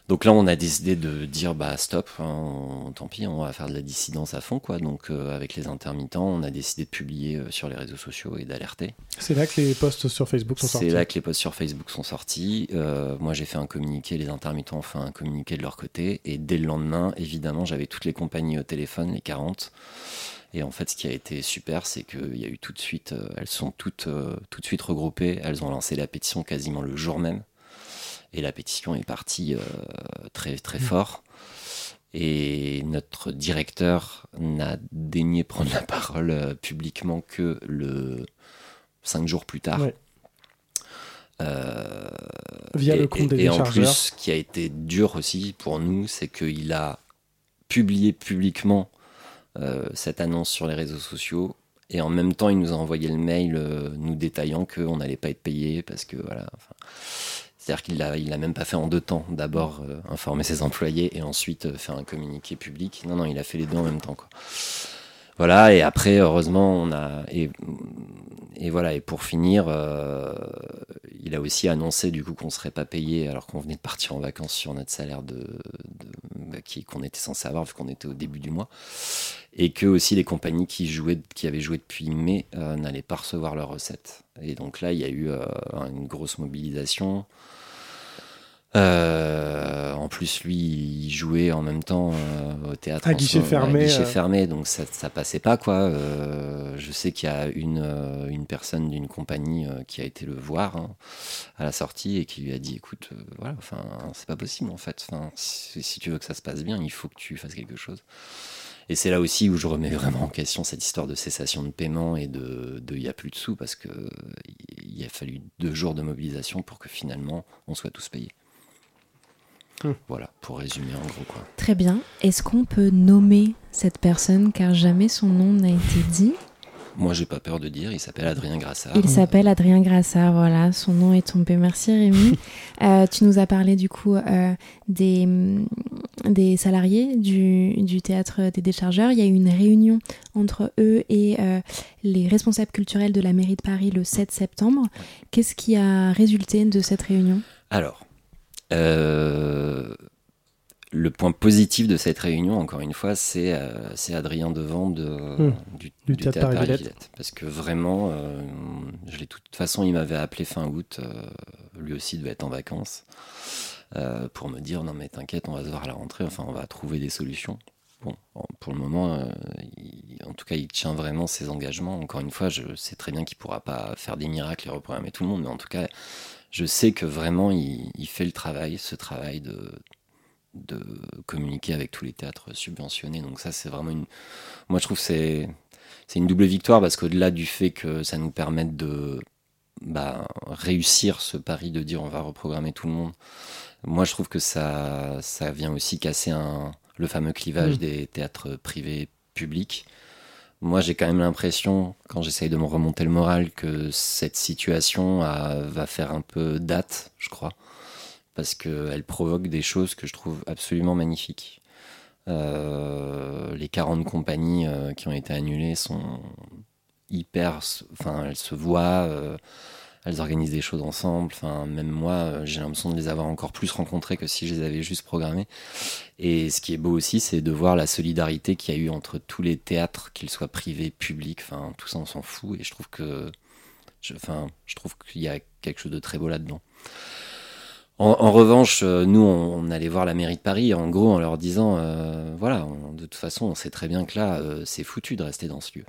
Donc là, on a décidé de dire bah stop, hein, tant pis, on va faire de la dissidence à fond quoi. Donc euh, avec les intermittents, on a décidé de publier euh, sur les réseaux sociaux et d'alerter. C'est là que les posts sur Facebook sont sortis. C'est là que les posts sur Facebook sont sortis. Euh, moi, j'ai fait un communiqué, les intermittents ont fait un communiqué de leur côté, et dès le lendemain, évidemment, j'avais toutes les compagnies au téléphone, les 40. Et en fait, ce qui a été super, c'est qu'il y a eu tout de suite, elles sont toutes tout de suite regroupées. Elles ont lancé la pétition quasiment le jour même. Et la pétition est partie euh, très, très fort. Et notre directeur n'a daigné prendre la parole euh, publiquement que le cinq jours plus tard. Ouais. Euh, Via et, le compte des et- et en plus, ce qui a été dur aussi pour nous, c'est qu'il a publié publiquement cette annonce sur les réseaux sociaux. Et en même temps, il nous a envoyé le mail euh, nous détaillant qu'on n'allait pas être payé parce que voilà. enfin, C'est-à-dire qu'il l'a il même pas fait en deux temps. D'abord euh, informer ses employés et ensuite euh, faire un communiqué public. Non, non, il a fait les deux en même temps. Quoi. Voilà, et après, heureusement, on a. Et, et voilà, et pour finir, euh, il a aussi annoncé du coup qu'on serait pas payé alors qu'on venait de partir en vacances sur notre salaire de, bah, qui- qu'on était censé avoir vu qu'on était au début du mois. Et que aussi les compagnies qui, jouaient, qui avaient joué depuis mai n'allaient pas recevoir leurs recettes. Et donc là, il y a eu une grosse mobilisation. Euh, en plus, lui, il jouait en même temps euh, au théâtre. À guichet fermé, guichet euh. fermé, donc ça, ça passait pas, quoi. Euh, je sais qu'il y a une, une personne d'une compagnie qui a été le voir hein, à la sortie et qui lui a dit écoute, voilà, enfin, c'est pas possible en fait. Enfin, si, si tu veux que ça se passe bien, il faut que tu fasses quelque chose. Et c'est là aussi où je remets vraiment en question cette histoire de cessation de paiement et de de il y a plus de sous parce que il a fallu deux jours de mobilisation pour que finalement on soit tous payés. Voilà, pour résumer en gros quoi. Très bien. Est-ce qu'on peut nommer cette personne car jamais son nom n'a été dit? Moi j'ai pas peur de dire, il s'appelle Adrien Grassard. Il s'appelle Adrien Grassard, voilà, son nom est tombé. Merci Rémi. Euh, tu nous as parlé du coup euh, des, hum, des salariés du, du théâtre des déchargeurs. Il y a eu une réunion entre eux et euh, les responsables culturels de la mairie de Paris le 7 septembre. Qu'est-ce qui a résulté de cette réunion? Alors, le point positif de cette réunion, encore une fois, c'est euh, Adrien Devant de, Mmh. du, Du du Théâtre. Parce que vraiment, euh, je l'ai de toute façon, il m'avait appelé fin août, euh, lui aussi devait être en vacances, euh, pour me dire non mais t'inquiète, on va se voir à la rentrée, enfin on va trouver des solutions. Bon, pour le moment, euh, il- en tout cas, il tient vraiment ses engagements. Encore une fois, je sais très bien qu'il pourra pas faire des miracles et reprogrammer tout le monde, mais en tout cas, je sais que vraiment, il, il fait le travail, ce travail de, de communiquer avec tous les théâtres subventionnés. Donc ça, c'est vraiment une... Moi, je trouve que c'est c'est une double victoire parce qu'au-delà du fait que ça nous permette de bah, réussir ce pari de dire on va reprogrammer tout le monde, moi, je trouve que ça, ça vient aussi casser un, le fameux clivage Mm. des théâtres privés publics. Moi, j'ai quand même l'impression, quand j'essaye de me remonter le moral, que cette situation va faire un peu date, je crois, parce qu'elle provoque des choses que je trouve absolument magnifiques. Euh, les 40 compagnies euh, qui ont été annulées sont hyper. Enfin, elles se voient, euh, elles organisent des choses ensemble. Même moi, euh, j'ai l'impression de les avoir encore plus rencontrées que si je les avais juste programmées. Et ce qui est beau aussi, c'est de voir la solidarité qu'il y a eu entre tous les théâtres, qu'ils soient privés, publics. Enfin, tout ça, on s'en fout. Et je trouve que. je- trouve qu'il y a quelque chose de très beau là-dedans. En, revanche, euh, nous, on, allait voir la mairie de Paris, en gros, en leur disant, euh, voilà, de toute façon, on sait très bien que là, c'est foutu de rester dans ce lieu.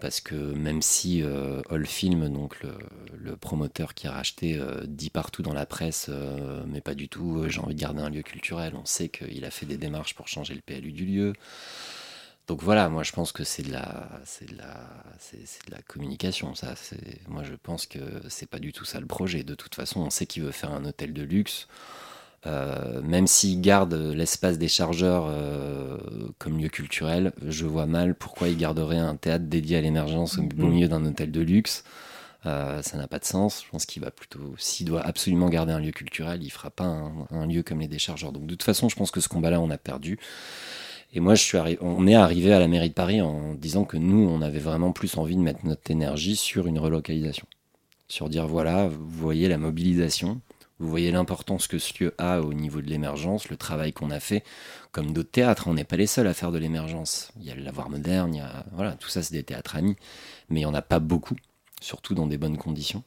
Parce que même si euh, All Film, donc le, promoteur qui a racheté, euh, dit partout dans la presse, euh, mais pas du tout, j'ai envie de garder un lieu culturel, on sait qu'il a fait des démarches pour changer le PLU du lieu. Donc voilà, moi je pense que c'est de la, c'est de la, communication. Ça, moi je pense que c'est pas du tout ça le projet. De toute façon, on sait qu'il veut faire un hôtel de luxe. Euh, même s'il garde l'espace des chargeurs euh, comme lieu culturel, je vois mal pourquoi il garderait un théâtre dédié à l'émergence au Mhm. milieu d'un hôtel de luxe. Euh, ça n'a pas de sens. Je pense qu'il va plutôt, s'il doit absolument garder un lieu culturel, il fera pas un, un lieu comme les déchargeurs. Donc de toute façon, je pense que ce combat-là, on a perdu. Et moi, je suis on est arrivé à la mairie de Paris en disant que nous, on avait vraiment plus envie de mettre notre énergie sur une relocalisation. Sur dire, voilà, vous voyez la mobilisation, vous voyez l'importance que ce lieu a au niveau de l'émergence, le travail qu'on a fait. Comme d'autres théâtres, on n'est pas les seuls à faire de l'émergence. Il y a le Lavoir Moderne, il y a, voilà, tout ça, c'est des théâtres amis. Mais il n'y en a pas beaucoup, surtout dans des bonnes conditions.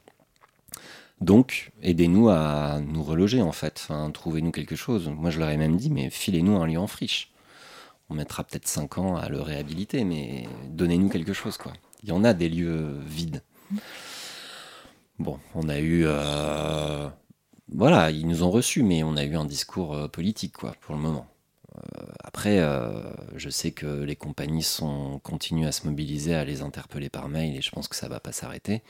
Donc, aidez-nous à nous reloger, en fait. Enfin, trouvez-nous quelque chose. Moi, je leur ai même dit, mais filez-nous un lieu en friche. On mettra peut-être 5 ans à le réhabiliter, mais donnez-nous quelque chose, quoi. Il y en a des lieux vides. Bon, on a eu. euh, Voilà, ils nous ont reçus, mais on a eu un discours euh, politique, quoi, pour le moment. après, euh, je sais que les compagnies sont, continuent à se mobiliser, à les interpeller par mail, et je pense que ça va pas s'arrêter.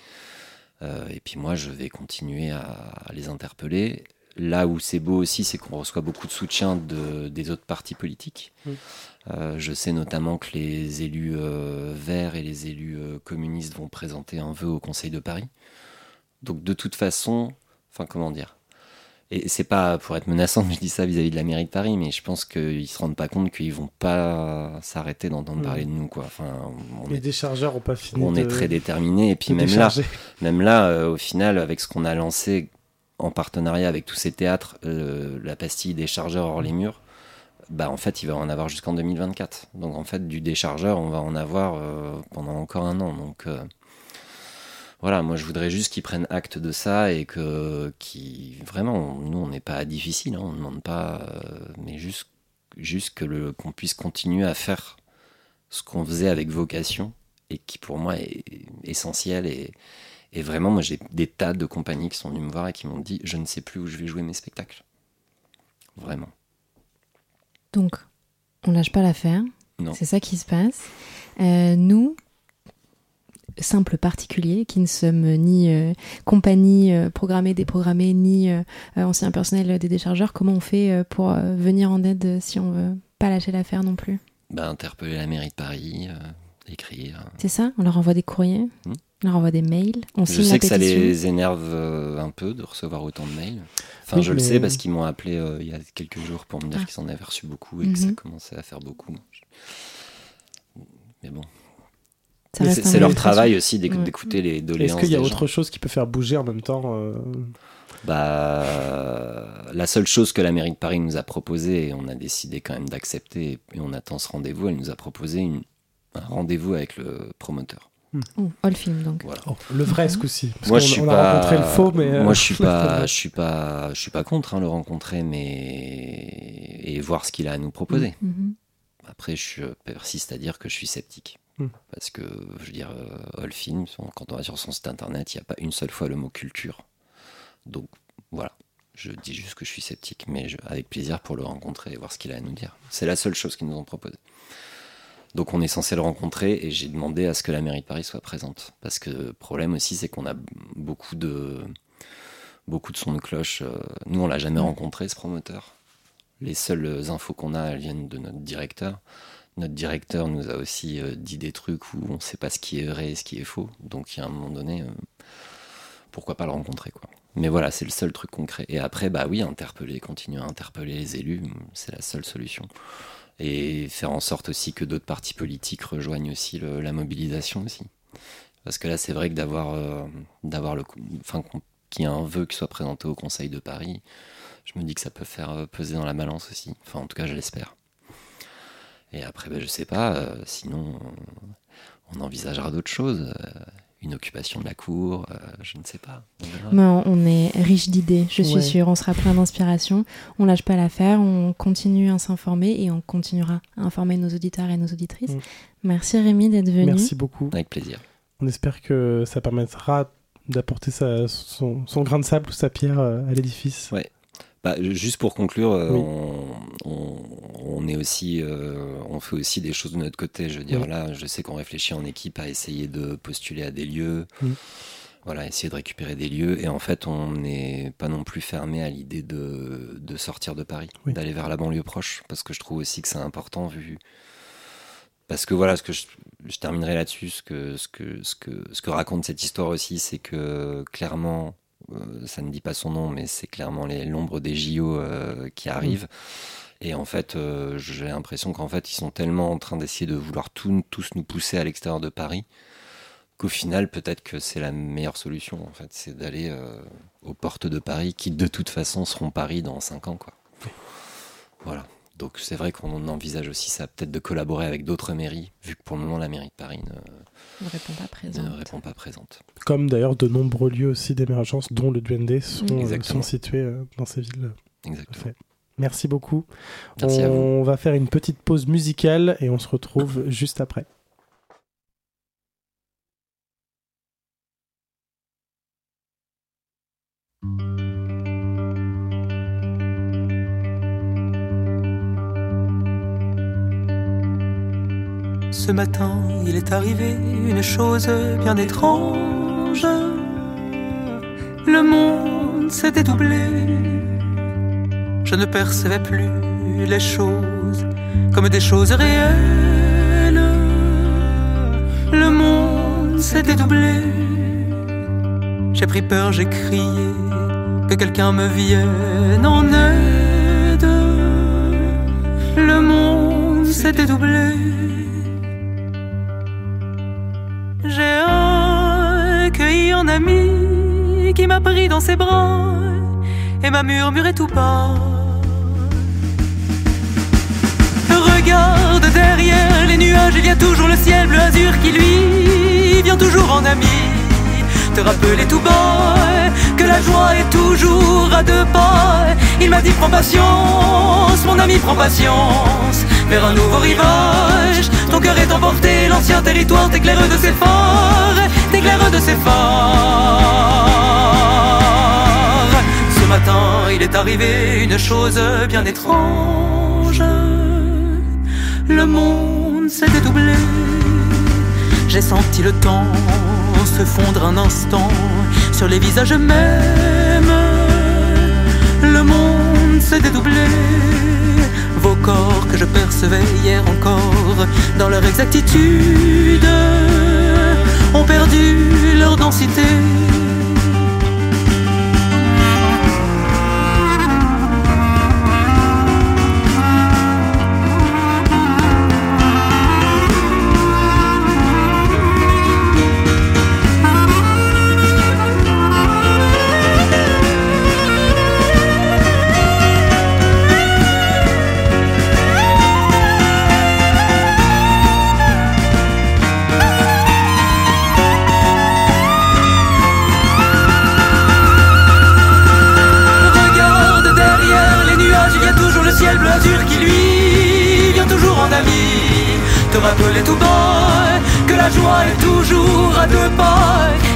Euh, et puis moi, je vais continuer à, à les interpeller. Là où c'est beau aussi, c'est qu'on reçoit beaucoup de soutien de, des autres partis politiques. Mm. Euh, je sais notamment que les élus euh, verts et les élus euh, communistes vont présenter un vœu au Conseil de Paris. Donc de toute façon, enfin comment dire Et c'est pas pour être menaçant que je dis ça vis-à-vis de la mairie de Paris, mais je pense qu'ils se rendent pas compte qu'ils vont pas s'arrêter d'entendre Mm. parler de nous, quoi. Enfin, on Les est- déchargeurs n'ont pas fini. on de- est très déterminé et puis même là, même là, euh, au final, avec ce qu'on a lancé en partenariat avec tous ces théâtres, euh, la pastille déchargeur hors les murs, bah en fait, il va en avoir jusqu'en 2024. Donc en fait, du déchargeur, on va en avoir euh, pendant encore un an. Donc voilà, moi je voudrais juste qu'ils prennent acte de ça et que qui vraiment, nous on n'est pas difficile, hein, on ne demande pas, euh, mais juste juste que le qu'on puisse continuer à faire ce qu'on faisait avec vocation et qui pour moi est essentiel et, et vraiment moi j'ai des tas de compagnies qui sont venues me voir et qui m'ont dit je ne sais plus où je vais jouer mes spectacles vraiment Donc, on lâche pas l'affaire. Non. C'est ça qui se passe. Euh, nous, simples particuliers, qui ne sommes ni euh, compagnie euh, programmée, déprogrammée, ni euh, euh, anciens personnels des déchargeurs, comment on fait euh, pour euh, venir en aide si on veut pas lâcher l'affaire non plus? Bah, interpeller la mairie de Paris euh, écrire. C'est ça? On leur envoie des courriers? Hmm. On leur envoie des mails? On je sais que ça les énerve un peu de recevoir autant de mails. Enfin Oui, je le sais parce qu'ils m'ont appelé euh, il y a quelques jours pour me dire Ah. qu'ils en avaient reçu beaucoup et que ça Mhm. commençait à faire beaucoup. Mais bon. Ça c'est leur travail aussi d'écouter les Est-ce doléances qu'il y a autre gens. chose qui peut faire bouger en même temps euh, Bah, la seule chose que la mairie de Paris nous a proposé, et on a décidé quand même d'accepter, et on attend ce rendez-vous, elle nous a proposé une- un rendez-vous avec le promoteur. Oh, all film donc. Voilà. oh, Le vrai ce coup-ci. Moi, je suis on pas. a rencontré le faux, mais. euh, Moi, je suis le vrai. pas. Je suis pas. Je suis pas contre hein, le rencontrer, mais et voir ce qu'il a à nous proposer. Mhm. Après, je persiste à dire que je suis sceptique. Mm. Parce que, je veux dire, euh, All quand on va sur son site internet, il n'y a pas une seule fois le mot culture. Donc, voilà. Je dis juste que je suis sceptique, mais je- avec plaisir pour le rencontrer et voir ce qu'il a à nous dire. C'est la seule chose qu'ils nous ont proposé. Donc, on est censé le rencontrer et j'ai demandé à ce que la mairie de Paris soit présente. Parce que le problème aussi, c'est qu'on a beaucoup de, beaucoup de sons de cloche. euh, Nous, on l'a jamais Mm. rencontré, ce promoteur. Les seules infos qu'on a, elles viennent de notre directeur. Notre directeur nous a aussi euh, dit des trucs où on ne sait pas ce qui est vrai et ce qui est faux. Donc, il y a un moment donné, euh, pourquoi pas le rencontrer, quoi. Mais voilà, c'est le seul truc concret. Et après, bah oui, interpeller, continuer à interpeller les élus, c'est la seule solution. Et faire en sorte aussi que d'autres partis politiques rejoignent aussi la mobilisation aussi. Parce que là, c'est vrai que d'avoir, euh, d'avoir le, enfin, qu'il y ait un vœu qui soit présenté au Conseil de Paris, je me dis que ça peut faire peser dans la balance aussi. Enfin, en tout cas, je l'espère. Et après, ben, je sais pas. euh, sinon, on envisagera d'autres choses. euh, une occupation de la cour, euh, je ne sais pas. On on- est riche d'idées, je suis Ouais. sûre. On sera plein d'inspiration. On lâche pas l'affaire. On continue à s'informer et on continuera à informer nos auditeurs et nos auditrices. Mm. Merci Rémi d'être venu. Merci beaucoup. Avec plaisir. On espère que ça permettra d'apporter son, son grain de sable ou sa pierre à l'édifice. Ouais. Bah, juste pour conclure, euh, Oui. on, on- on est aussi, euh, on fait aussi des choses de notre côté. Je veux dire, Oui. là, je sais qu'on réfléchit en équipe à essayer de postuler à des lieux, Oui. voilà, essayer de récupérer des lieux. Et en fait, on n'est pas non plus fermé à l'idée de, de sortir de Paris, d'aller vers la banlieue proche, parce que je trouve aussi que c'est important vu. Parce que voilà, ce que je, je terminerai là-dessus, ce que, ce, que, ce, que, ce que raconte cette histoire aussi, c'est que clairement, ça ne dit pas son nom, mais c'est clairement l'ombre des JO euh, qui arrivent. Et en fait, euh, j'ai l'impression qu'en fait, ils sont tellement en train d'essayer de vouloir tous nous pousser à l'extérieur de Paris qu'au final, peut-être que c'est la meilleure solution. En fait, c'est d'aller euh, aux portes de Paris, qui de toute façon seront Paris dans 5 ans, quoi. Voilà. Donc c'est vrai qu'on envisage aussi ça, peut-être de collaborer avec d'autres mairies, vu que pour le moment la mairie de Paris ne, Ne répond pas présente. ne répond pas présente. Comme d'ailleurs de nombreux lieux aussi d'émergence, dont le Duende, sont, euh, Exactement. sont situés euh, dans ces villes. Exactement. Parfait. Merci beaucoup. Merci à vous. on va faire une petite pause musicale et on se retrouve juste après. Ce matin, il est arrivé une chose bien étrange. Le monde s'est dédoublé. Je ne percevais plus les choses comme des choses réelles. Le monde s'est dédoublé. J'ai pris peur, j'ai crié que quelqu'un me vienne en aide. Le monde s'est dédoublé. Accueilli un ami qui m'a pris dans ses bras et m'a murmuré tout bas. Regarde derrière les nuages, il y a toujours le ciel bleu azur qui lui vient toujours en ami. Te rappeler tout bas que la joie est toujours à deux pas. Il m'a dit prends patience, mon ami prends patience, vers un nouveau rivage. Ton cœur est emporté, l'ancien territoire t'éclaire de ses phares, t'éclaire de ses phares. Ce matin, il est arrivé une chose bien étrange. Le monde s'est dédoublé. J'ai senti le temps se fondre un instant sur les visages mêmes. Le monde s'est dédoublé. Vos corps que je percevais hier encore dans leur exactitude ont perdu leur densité.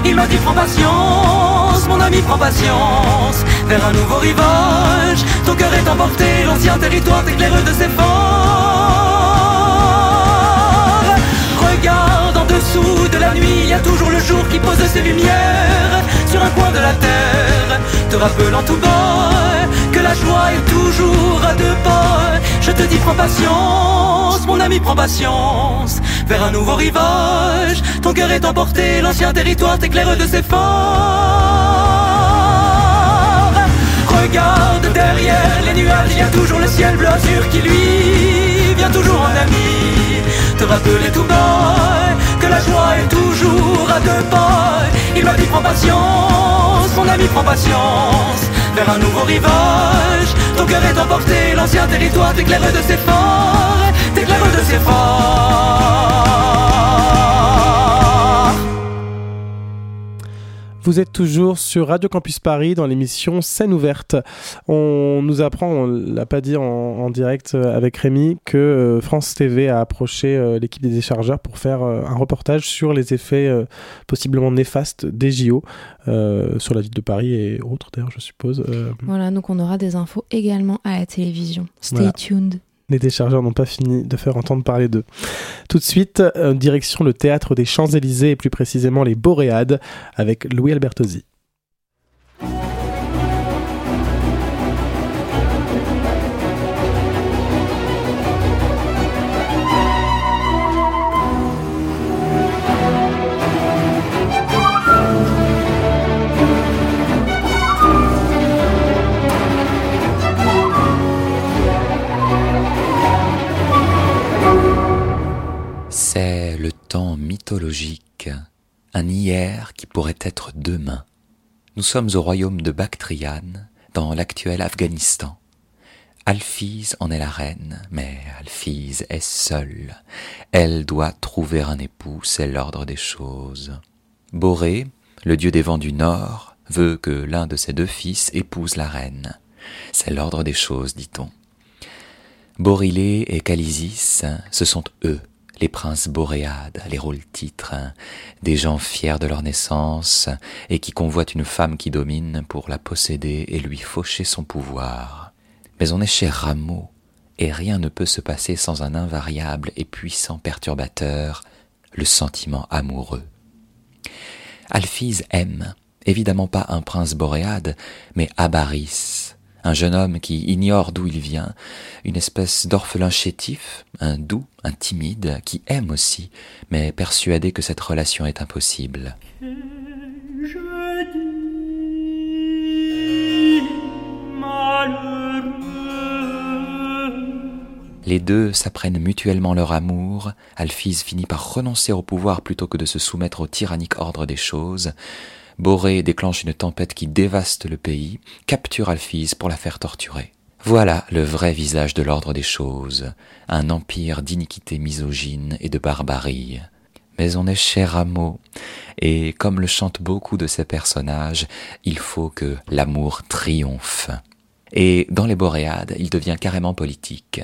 Il m'a dit prends patience, mon ami prends patience, vers un nouveau rivage. Ton cœur est emporté, l'ancien territoire t'éclaire de ses phares. Dessous de la nuit, il y a toujours le jour qui pose ses lumières sur un coin de la terre, te rappelant tout bas que la joie est toujours à deux pas. Je te dis prends patience, mon ami prends patience, vers un nouveau rivage. Ton cœur est emporté, l'ancien territoire t'éclaire de ses phares. Regarde derrière les nuages, il y a toujours le ciel bleu azur qui lui vient toujours en ami. Te rappeler tout bas que la joie est toujours à deux pas. Il m'a dit prends patience, mon ami prends patience, vers un nouveau rivage. Ton cœur est emporté, l'ancien territoire t'éclaire de ses phares, t'éclaire de ses phares. Vous êtes toujours sur Radio Campus Paris dans l'émission Scène ouverte. On nous apprend, on l'a pas dit en, en direct euh, avec Rémi, que euh, France TV a approché euh, l'équipe des déchargeurs pour faire un reportage sur les effets possiblement néfastes des JO euh, sur la ville de Paris et autres d'ailleurs, je suppose. Euh, Voilà, donc on aura des infos également à la télévision. Stay Voilà. tuned. Les déchargeurs n'ont pas fini de faire entendre parler d'eux. Tout de suite, euh, direction le théâtre des Champs-Élysées et plus précisément les Boréades avec Louis Albertosi. Un hier qui pourrait être demain. Nous sommes au royaume de Bactriane, dans l'actuel Afghanistan. Alphys en est la reine, mais Alphys est seule. Elle doit trouver un époux, c'est l'ordre des choses. Boré, le dieu des vents du nord, veut que l'un de ses deux fils épouse la reine. C'est l'ordre des choses, dit-on. Borilé et Calisis, ce sont eux, les princes boréades, les rôles titres, des gens fiers de leur naissance et qui convoitent une femme qui domine pour la posséder et lui faucher son pouvoir. Mais on est chez Rameau, et rien ne peut se passer sans un invariable et puissant perturbateur, le sentiment amoureux. Alphys aime, évidemment pas un prince boréade, mais Abaris, un jeune homme qui ignore d'où il vient, une espèce d'orphelin chétif, un doux, un timide, qui aime aussi, mais persuadé que cette relation est impossible. Les deux s'apprennent mutuellement leur amour, Alphys finit par renoncer au pouvoir plutôt que de se soumettre au tyrannique ordre des choses, Boré déclenche une tempête qui dévaste le pays, capture Alphys pour la faire torturer. Voilà le vrai visage de l'ordre des choses, un empire d'iniquité misogyne et de barbarie. Mais on est cher à mots, et comme le chantent beaucoup de ces personnages, il faut que l'amour triomphe. Et dans les Boréades, il devient carrément politique.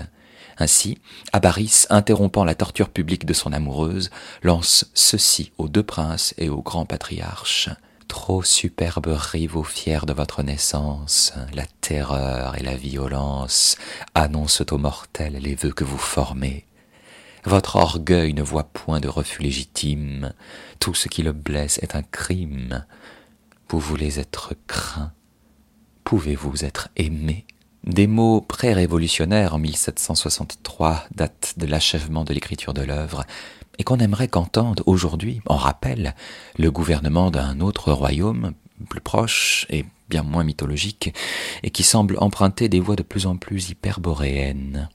Ainsi, Abaris, interrompant la torture publique de son amoureuse, lance ceci aux deux princes et aux grands patriarches. Trop superbes rivaux fiers de votre naissance, la terreur et la violence annoncent aux mortels les vœux que vous formez. Votre orgueil ne voit point de refus légitime, tout ce qui le blesse est un crime. Vous voulez être craint, pouvez-vous être aimé? Des mots pré-révolutionnaires en 1763 datent de l'achèvement de l'écriture de l'œuvre, et qu'on aimerait qu'entende aujourd'hui, en rappel, le gouvernement d'un autre royaume, plus proche et bien moins mythologique, et qui semble emprunter des voix de plus en plus hyperboréennes.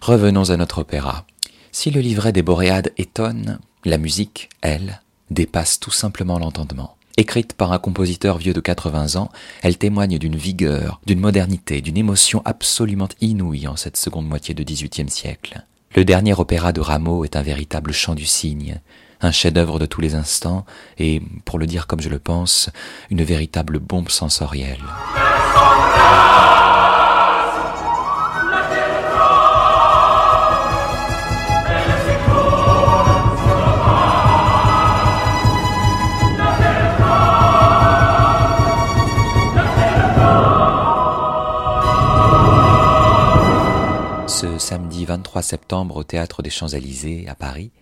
Revenons à notre opéra. Si le livret des Boréades étonne, la musique, elle, dépasse tout simplement l'entendement. Écrite par un compositeur vieux de 80 ans, elle témoigne d'une vigueur, d'une modernité, d'une émotion absolument inouïe en cette seconde moitié du XVIIIe siècle. Le dernier opéra de Rameau est un véritable chant du cygne, un chef-d'œuvre de tous les instants et, pour le dire comme je le pense, une véritable bombe sensorielle. Samedi 23 septembre au théâtre des Champs-Élysées à Paris,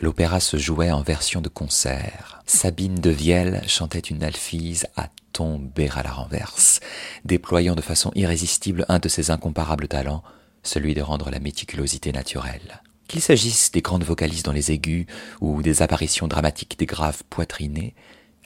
l'opéra se jouait en version de concert. Sabine de Vielle chantait une alphise à tomber à la renverse, déployant de façon irrésistible un de ses incomparables talents, celui de rendre la méticulosité naturelle. Qu'il s'agisse des grandes vocalises dans les aigus ou des apparitions dramatiques des graves poitrinées,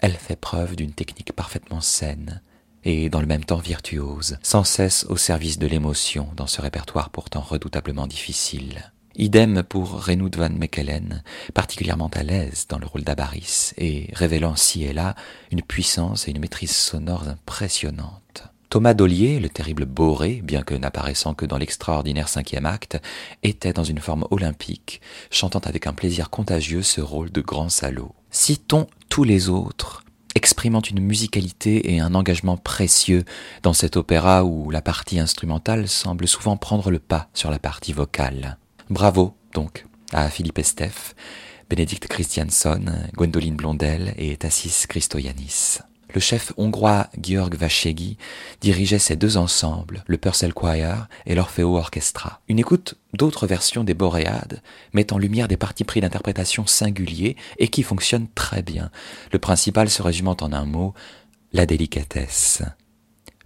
elle fait preuve d'une technique parfaitement saine, et dans le même temps virtuose, sans cesse au service de l'émotion dans ce répertoire pourtant redoutablement difficile. Idem pour Renoud van Mechelen, particulièrement à l'aise dans le rôle d'Abaris et révélant ci et là une puissance et une maîtrise sonore impressionnantes. Thomas Dollier, le terrible Boré, bien que n'apparaissant que dans l'extraordinaire cinquième acte, était dans une forme olympique, chantant avec un plaisir contagieux ce rôle de grand salaud. Citons tous les autres, exprimant une musicalité et un engagement précieux dans cet opéra où la partie instrumentale semble souvent prendre le pas sur la partie vocale. Bravo, donc, à Philippe Estef, Bénédicte Christiansson, Gwendoline Blondel et Tassis Christoyanis. Le chef hongrois Georg Vachegi dirigeait ces deux ensembles, le Purcell Choir et l'Orfeo Orchestra. Une écoute d'autres versions des Boréades met en lumière des partis pris d'interprétation singuliers et qui fonctionnent très bien. Le principal se résumant en un mot, la délicatesse.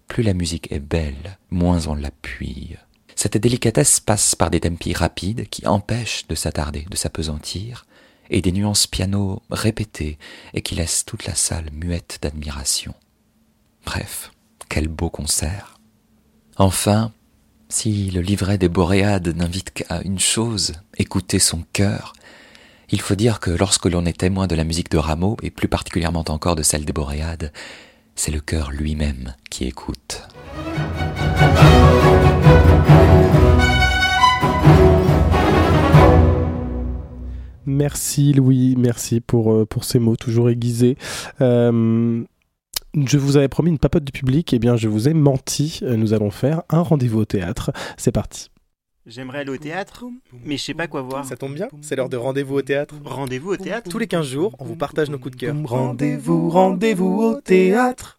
Plus la musique est belle, moins on l'appuie. Cette délicatesse passe par des tempi rapides qui empêchent de s'attarder, de s'apesantir, et des nuances piano répétées et qui laissent toute la salle muette d'admiration. Bref, quel beau concert. Enfin, si le livret des Boréades n'invite qu'à une chose, écouter son cœur, il faut dire que lorsque l'on est témoin de la musique de Rameau, et plus particulièrement encore de celle des Boréades, c'est le cœur lui-même qui écoute. Merci Louis, merci pour, euh, pour ces mots toujours aiguisés. Euh, je vous avais promis une papote du public, et eh bien je vous ai menti. Euh, nous allons faire un rendez-vous au théâtre. C'est parti. J'aimerais aller au théâtre, mais je sais pas quoi voir. Ça tombe bien, c'est l'heure de rendez-vous au théâtre. Rendez-vous au théâtre Tous les 15 jours, on vous partage nos coups de cœur. Rendez-vous, rendez-vous au théâtre.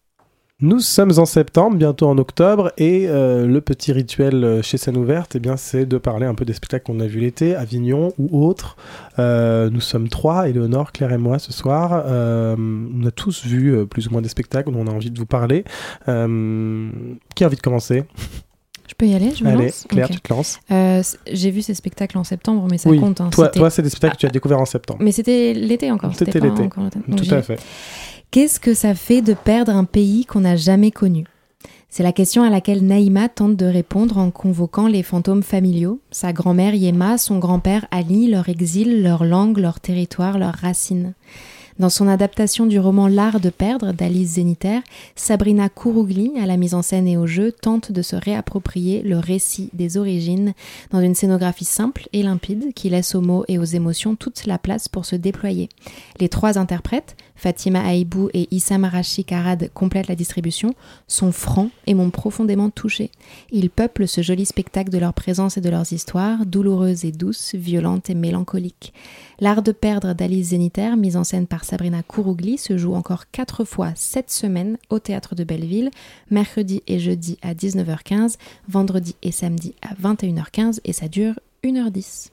Nous sommes en septembre, bientôt en octobre, et euh, le petit rituel euh, chez Scène Ouverte, eh bien, c'est de parler un peu des spectacles qu'on a vus l'été, Avignon ou autres. Euh, nous sommes trois, Éléonore, Claire et moi, ce soir. Euh, on a tous vu plus ou moins des spectacles dont on a envie de vous parler. Qui a envie de commencer? Je peux y aller Je me Allez, lance? Claire, Ok. tu te lances. Euh, J'ai vu ces spectacles en septembre, mais ça oui, compte. hein. toi, toi c'est des spectacles que tu as découverts en septembre. Mais c'était l'été encore. C'était l'été. Tout à fait. Qu'est-ce que ça fait de perdre un pays qu'on n'a jamais connu? C'est la question à laquelle Naïma tente de répondre en convoquant les fantômes familiaux, sa grand-mère Yema, son grand-père Ali, leur exil, leur langue, leur territoire, leurs racines. Dans son adaptation du roman L'art de perdre d'Alice Zéniter, Sabrina Kourougli, à la mise en scène et au jeu, tente de se réapproprier le récit des origines dans une scénographie simple et limpide qui laisse aux mots et aux émotions toute la place pour se déployer. Les trois interprètes, Fatima Aïbou et Issam Rachik Arad complètent la distribution, sont francs et m'ont profondément touchée. Ils peuplent ce joli spectacle de leur présence et de leurs histoires, douloureuses et douces, violentes et mélancoliques. L'art de perdre d'Alice Zéniter, mise en scène par Sabrina Kourougli, se joue encore quatre fois cette semaine au théâtre de Belleville, mercredi et jeudi à 19h15, vendredi et samedi à 21h15 et ça dure 1h10.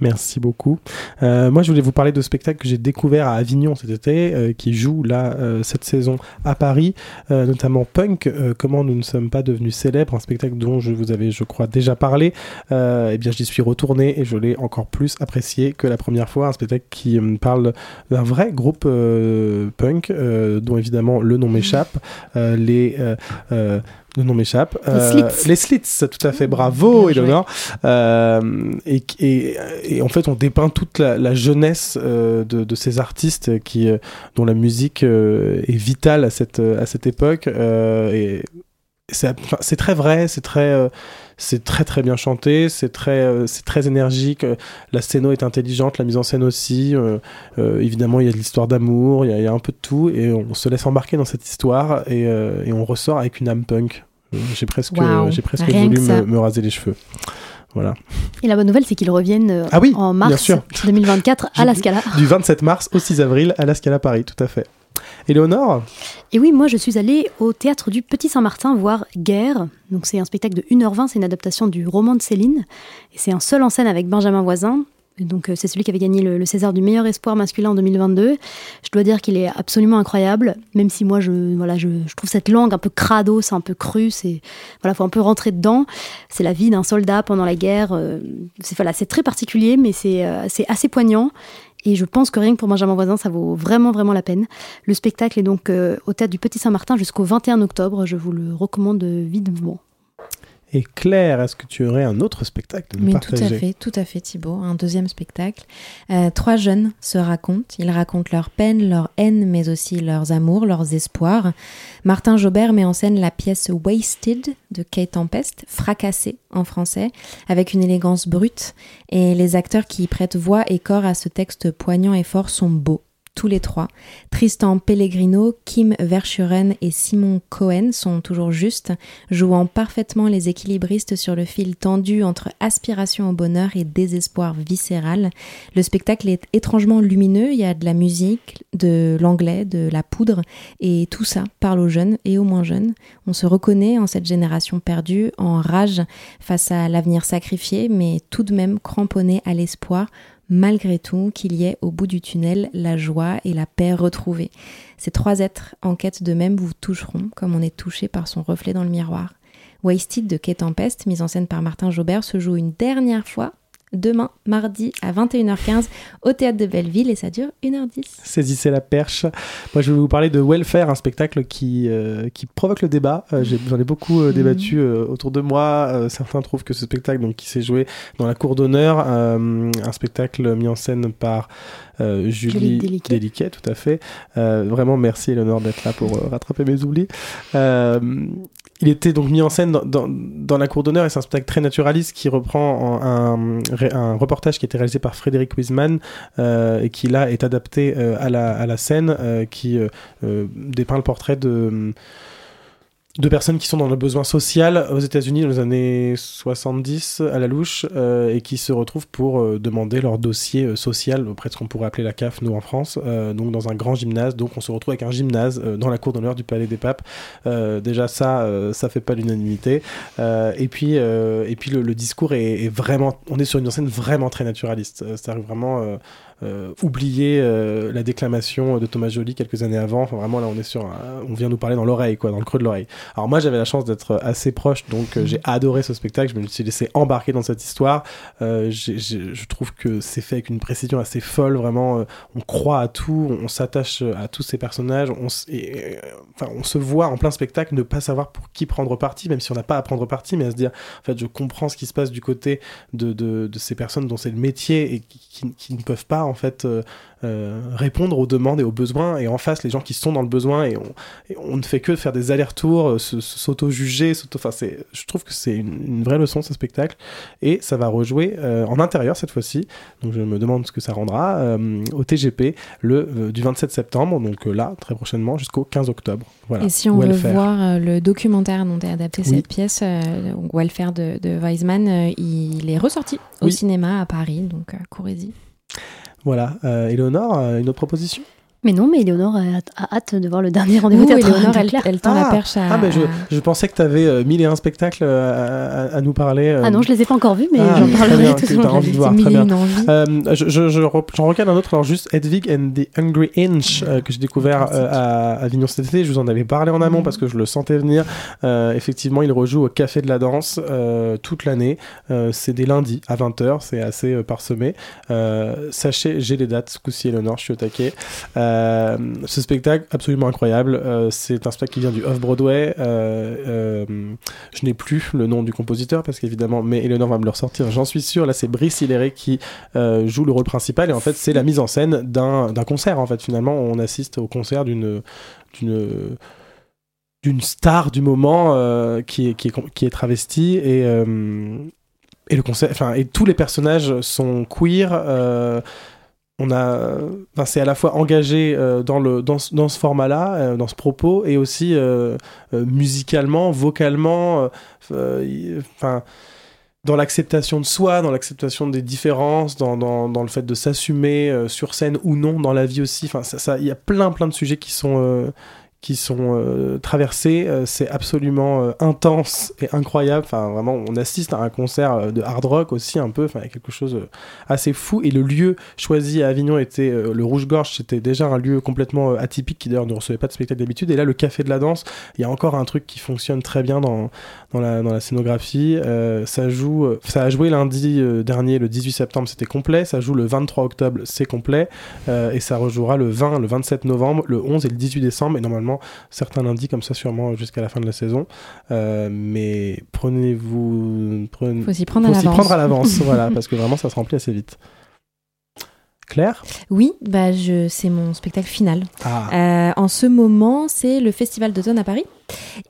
Merci beaucoup. Euh, moi, je voulais vous parler de spectacles que j'ai découvert à Avignon cet été, euh, qui jouent là euh, cette saison à Paris, euh, notamment Punk. euh, comment nous ne sommes pas devenus célèbres, un spectacle dont je vous avais, je crois, déjà parlé. Euh, eh bien, j'y suis retourné et je l'ai encore plus apprécié que la première fois. Un spectacle qui parle d'un vrai groupe punk, dont évidemment le nom m'échappe. Les le nom m'échappe. Les Slits. les Slits, tout à fait. Bravo, Bien joué. Eleonore. Euh, et, et, et en fait, on dépeint toute la, la jeunesse euh, de, de ces artistes qui, euh, dont la musique euh, est vitale à cette, à cette époque. euh, et c'est très vrai, c'est très, euh, c'est très très bien chanté, c'est très, euh, c'est très énergique. euh, La scéno est intelligente, la mise en scène aussi. euh, euh, évidemment, il y a de l'histoire d'amour, il y, a- il y a un peu de tout, et on se laisse embarquer dans cette histoire et, euh, et on ressort avec une âme punk. J'ai presque, j'ai presque rien voulu me, me raser les cheveux. Voilà. Et la bonne nouvelle, c'est qu'ils reviennent euh, Ah oui, en mars sûr. 2024 à la Scala. Du 27 mars au 6 avril à la Scala Paris, tout à fait. Éléonore Et oui, moi je suis allée au théâtre du Petit Saint-Martin voir Guerre. Donc c'est un spectacle de 1h20, c'est une adaptation du roman de Céline. Et c'est un seul en scène avec Benjamin Voisin. Donc euh, c'est celui qui avait gagné le, César du meilleur espoir masculin en 2022. Je dois dire qu'il est absolument incroyable, même si moi je voilà je, trouve cette langue un peu crado, c'est un peu cru, c'est voilà faut un peu rentrer dedans. C'est la vie d'un soldat pendant la guerre. euh, c'est voilà c'est très particulier, mais c'est euh, c'est assez poignant. Et je pense que rien que pour Benjamin Voisin, ça vaut vraiment, vraiment la peine. Le spectacle est donc au théâtre du Petit Saint-Martin jusqu'au 21 octobre. Je vous le recommande vivement. Et Claire, est-ce que tu aurais un autre spectacle à nous Mais partager tout à fait, tout à fait Thibaut. Un deuxième spectacle. Euh, trois jeunes se racontent. Ils racontent leurs peines, leurs haines, mais aussi leurs amours, leurs espoirs. Martin Jobert met en scène la pièce Wasted de Kate Tempest, fracassée en français, avec une élégance brute. Et les acteurs qui y prêtent voix et corps à ce texte poignant et fort sont beaux. Tous les trois. Tristan Pellegrino, Kim Verschuren et Simon Cohen sont toujours justes, jouant parfaitement les équilibristes sur le fil tendu entre aspiration au bonheur et désespoir viscéral. Le spectacle est étrangement lumineux, il y a de la musique, de l'anglais, de la poudre, et tout ça parle aux jeunes et aux moins jeunes. On se reconnaît en cette génération perdue, en rage face à l'avenir sacrifié, mais tout de même cramponné à l'espoir malgré tout qu'il y ait au bout du tunnel la joie et la paix retrouvées. Ces trois êtres en quête d'eux-mêmes vous toucheront comme on est touché par son reflet dans le miroir. Wasted de Kate Tempest, mise en scène par Martin Jobert, se joue une dernière fois demain, mardi à 21h15 au théâtre de Belleville et ça dure 1h10. Saisissez la perche. Moi, je vais vous parler de Welfare, un spectacle qui, euh, qui provoque le débat. Euh, j'ai- J'en ai beaucoup euh, débattu euh, autour de moi. Certains trouvent que ce spectacle, donc, qui s'est joué dans la cour d'honneur, un spectacle mis en scène par Julie Déliquet. Déliquet, tout à fait. Vraiment, merci Eleonore d'être là pour rattraper mes oublis. Il était donc mis en scène dans, la cour d'honneur et c'est un spectacle très naturaliste qui reprend en- un, reportage qui a été réalisé par Frédéric Wiseman euh, et qui là est adapté euh, à, la, scène euh, qui dépeint le portrait de de personnes qui sont dans le besoin social aux États-Unis dans les années 70 à la louche euh, et qui se retrouvent pour euh, demander leur dossier euh, social auprès de ce qu'on pourrait appeler la CAF nous en France, donc dans un grand gymnase. Donc on se retrouve avec un gymnase dans la cour d'honneur du Palais des Papes. Déjà ça, ça fait pas l'unanimité. Et puis et puis le, discours est, vraiment, on est sur une scène vraiment très naturaliste. C'est-à-dire vraiment euh, oublier euh, la déclamation de Thomas Joly quelques années avant. Enfin, vraiment, là, on est sur, un- on vient nous parler dans l'oreille, quoi, dans le creux de l'oreille. Alors moi, j'avais la chance d'être assez proche, donc euh, j'ai adoré ce spectacle. Je me suis laissé embarquer dans cette histoire. Euh, j'ai- j'ai- je trouve que c'est fait avec une précision assez folle. Vraiment, on croit à tout, on, s'attache à tous ces personnages. On, et, enfin, on se voit en plein spectacle ne pas savoir pour qui prendre parti, même si on n'a pas à prendre parti, mais à se dire, en fait, je comprends ce qui se passe du côté de, de, de ces personnes dont c'est le métier et qui- qui ne peuvent pas en fait euh, euh, répondre aux demandes et aux besoins. Et en face, les gens qui sont dans le besoin et on, et on ne fait que faire des allers-retours, euh, s'auto-juger, s'auto. Enfin, c'est, je trouve que c'est une, une vraie leçon ce spectacle et ça va rejouer euh, en intérieur cette fois-ci. Donc je me demande ce que ça rendra euh, au TGP le du 27 septembre. Donc là, très prochainement, jusqu'au 15 octobre. Voilà. Et si on veut Welfare. voir euh, le documentaire dont est adaptée Oui. cette pièce, donc Welfare de, de Weizmann, il est ressorti au cinéma à Paris, donc courez-y. Voilà. Euh, Éléonore, euh, une autre proposition? Mais non, mais Éléonore a, a hâte de voir le dernier rendez-vous Ouh, théâtral Éléonore, de elle, elle tend la perche à. Ah, mais je, pensais que tu avais mille et un spectacles euh, à, à- à nous parler. euh. Ah non, je les ai pas encore vus, mais Ah, j'en parlerai bien, tout la envie de voir, très mille et bien. une envies. Euh, je, je, je, j'en recale un autre, alors juste Hedwig and the Hungry Inch, euh, que j'ai découvert euh, à Avignon cet été. Je vous en avais parlé en amont parce que je le sentais venir. Euh, effectivement, il rejoue au Café de la Danse euh, toute l'année. Euh, c'est des lundis à 20h, c'est assez euh, parsemé. Euh, sachez, j'ai les dates, ce coup-ci, Eleanor, je suis au taquet. Euh, ce spectacle, absolument incroyable. Euh, c'est un spectacle qui vient du Off-Broadway. Euh, euh, je n'ai plus le nom du compositeur parce qu'évidemment, mais Eleanor va me le ressortir, j'en suis sûr. Là, c'est Brice Hillary qui euh, joue le rôle principal et en fait, c'est la mise en scène d'un concert. En fait, finalement, on assiste au concert d'une d'une d'une star du moment euh, qui, est, qui, est, travestie et euh, et le concert enfin et tous les personnages sont queer euh, on a enfin, c'est à la fois engagé euh, dans le dans, dans ce format là dans ce propos et aussi euh, euh, musicalement vocalement euh, euh, enfin dans l'acceptation de soi, dans l'acceptation des différences, dans, dans, le fait de s'assumer euh, sur scène ou non dans la vie aussi. Enfin, ça, il y a plein plein de sujets qui sont euh, qui sont euh, traversés. Euh, c'est absolument euh, intense et incroyable. Enfin, vraiment, on assiste à un concert euh, de hard rock aussi un peu. Enfin, quelque chose assez fou. Et le lieu choisi à Avignon était le Rouge Gorge. C'était déjà un lieu complètement atypique qui d'ailleurs ne recevait pas de spectacle d'habitude. Et là, le Café de la Danse, il y a encore un truc qui fonctionne très bien dans dans la, dans la scénographie. Ça joue, ça a joué lundi dernier, le 18 septembre, c'était complet. Ça joue le 23 octobre, c'est complet. Et ça rejouera le 20, le 27 novembre, le 11 et le 18 décembre. Et normalement, certains lundis comme ça, sûrement jusqu'à la fin de la saison. Euh, mais prenez-vous. Prenez, Faut s'y prendre prendre à l'avance, voilà, parce que vraiment, ça se remplit assez vite. Claire? Oui, bah je, c'est mon spectacle final. Ah. Euh, en ce moment, c'est le Festival d'automne à Paris.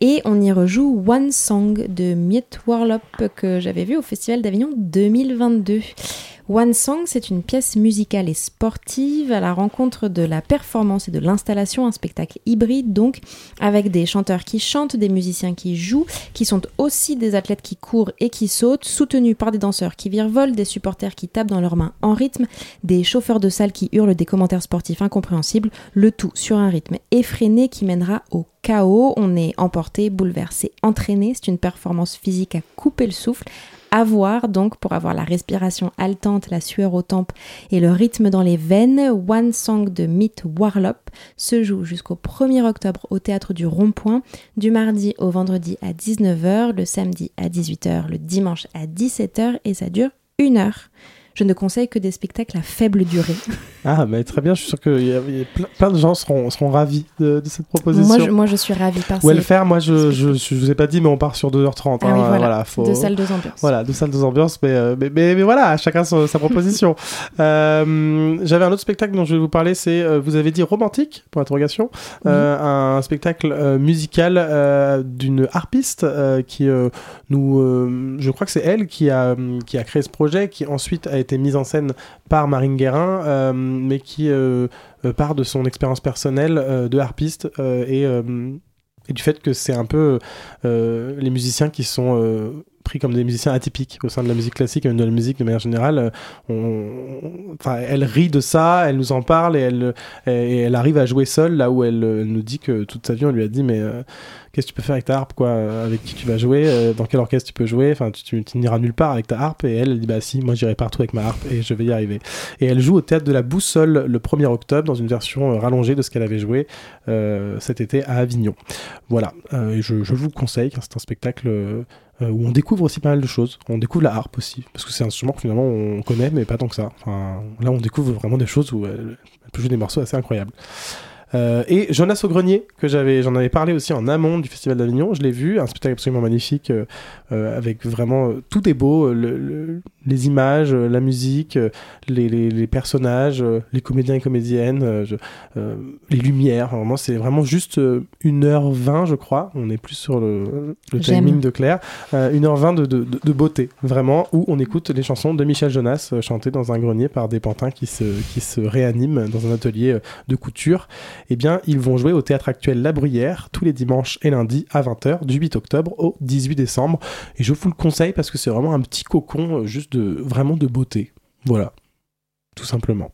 Et on y rejoue One Song de Miet Warlop que j'avais vu au Festival d'Avignon 2022. One Song, c'est une pièce musicale et sportive à la rencontre de la performance et de l'installation, un spectacle hybride donc, avec des chanteurs qui chantent, des musiciens qui jouent, qui sont aussi des athlètes qui courent et qui sautent, soutenus par des danseurs qui virevolent, des supporters qui tapent dans leurs mains en rythme, des chauffeurs de salle qui hurlent des commentaires sportifs incompréhensibles, le tout sur un rythme effréné qui mènera au chaos. On est emporté, bouleversé, entraîné. C'est une performance physique à couper le souffle. À voir donc pour avoir la respiration haletante, la sueur aux tempes et le rythme dans les veines. One Song de Meet Warlop se joue jusqu'au 1er octobre au théâtre du Rond-Point, du mardi au vendredi à 19h, le samedi à 18h, le dimanche à 17h et ça dure une heure. Je ne conseille que des spectacles à faible durée. Ah, mais très bien, je suis sûr que y a- y a plein, plein de gens seront, seront ravis de, de cette proposition. Moi je, moi, je suis ravie par ces- Welfare, moi je, je, je, vous ai pas dit, mais on part sur 2h30. Ah oui, hein, voilà. faut... Deux salles, deux ambiances. Voilà, deux salles, deux ambiances, mais, euh, mais, mais, mais voilà, chacun sa, sa proposition. Euh, J'avais un autre spectacle dont je vais vous parler, c'est, euh, vous avez dit romantique, pour interrogation, euh, un spectacle musical d'une harpiste qui nous, je crois que c'est elle qui a, qui a créé ce projet, qui ensuite a été mise en scène par Marine Guérin, euh, mais qui euh, euh, part de son expérience personnelle de harpiste et, du fait que c'est un peu les musiciens qui sont comme des musiciens atypiques au sein de la musique classique et de la musique de manière générale. euh, Enfin, elle rit de ça, elle nous en parle et elle, arrive à jouer seule là où elle, euh, nous dit que toute sa vie on lui a dit mais euh, qu'est-ce que tu peux faire avec ta harpe quoi Avec qui tu vas jouer Dans quel orchestre tu peux jouer Enfin, tu, n'iras nulle part avec ta harpe et elle, dit bah si, moi j'irai partout avec ma harpe et je vais y arriver. Et elle joue au théâtre de la Boussole le 1er octobre dans une version rallongée de ce qu'elle avait joué cet été à Avignon. Voilà, je, je vous le conseille c'est un spectacle où on découvre aussi pas mal de choses. On découvre la harpe aussi, parce que c'est un instrument que finalement on connaît, mais pas tant que ça. Enfin, là, on découvre vraiment des choses où elle, peut jouer des morceaux assez incroyables. Euh, et Jonas au grenier, que j'avais, j'en avais parlé aussi en amont du Festival d'Avignon, je l'ai vu, un spectacle absolument magnifique, euh, euh, avec vraiment euh, tout est beau, euh, le- le- les images, euh, la musique, euh, les, les- les personnages, euh, les comédiens et comédiennes, je- euh, les lumières. Vraiment, c'est vraiment juste euh, 1h20, je crois. On est plus sur le, le timing de Claire. Euh, 1h20 de, de, de- de beauté, vraiment, où on écoute les chansons de Michel Jonas chantées dans un grenier par des pantins qui se, qui se réaniment dans un atelier de couture. Eh bien, ils vont jouer au théâtre actuel La Bruyère tous les dimanches et lundis à 20h du 8 octobre au 18 décembre. Et je vous le conseille parce que c'est vraiment un petit cocon juste de vraiment de beauté. Voilà. Tout simplement.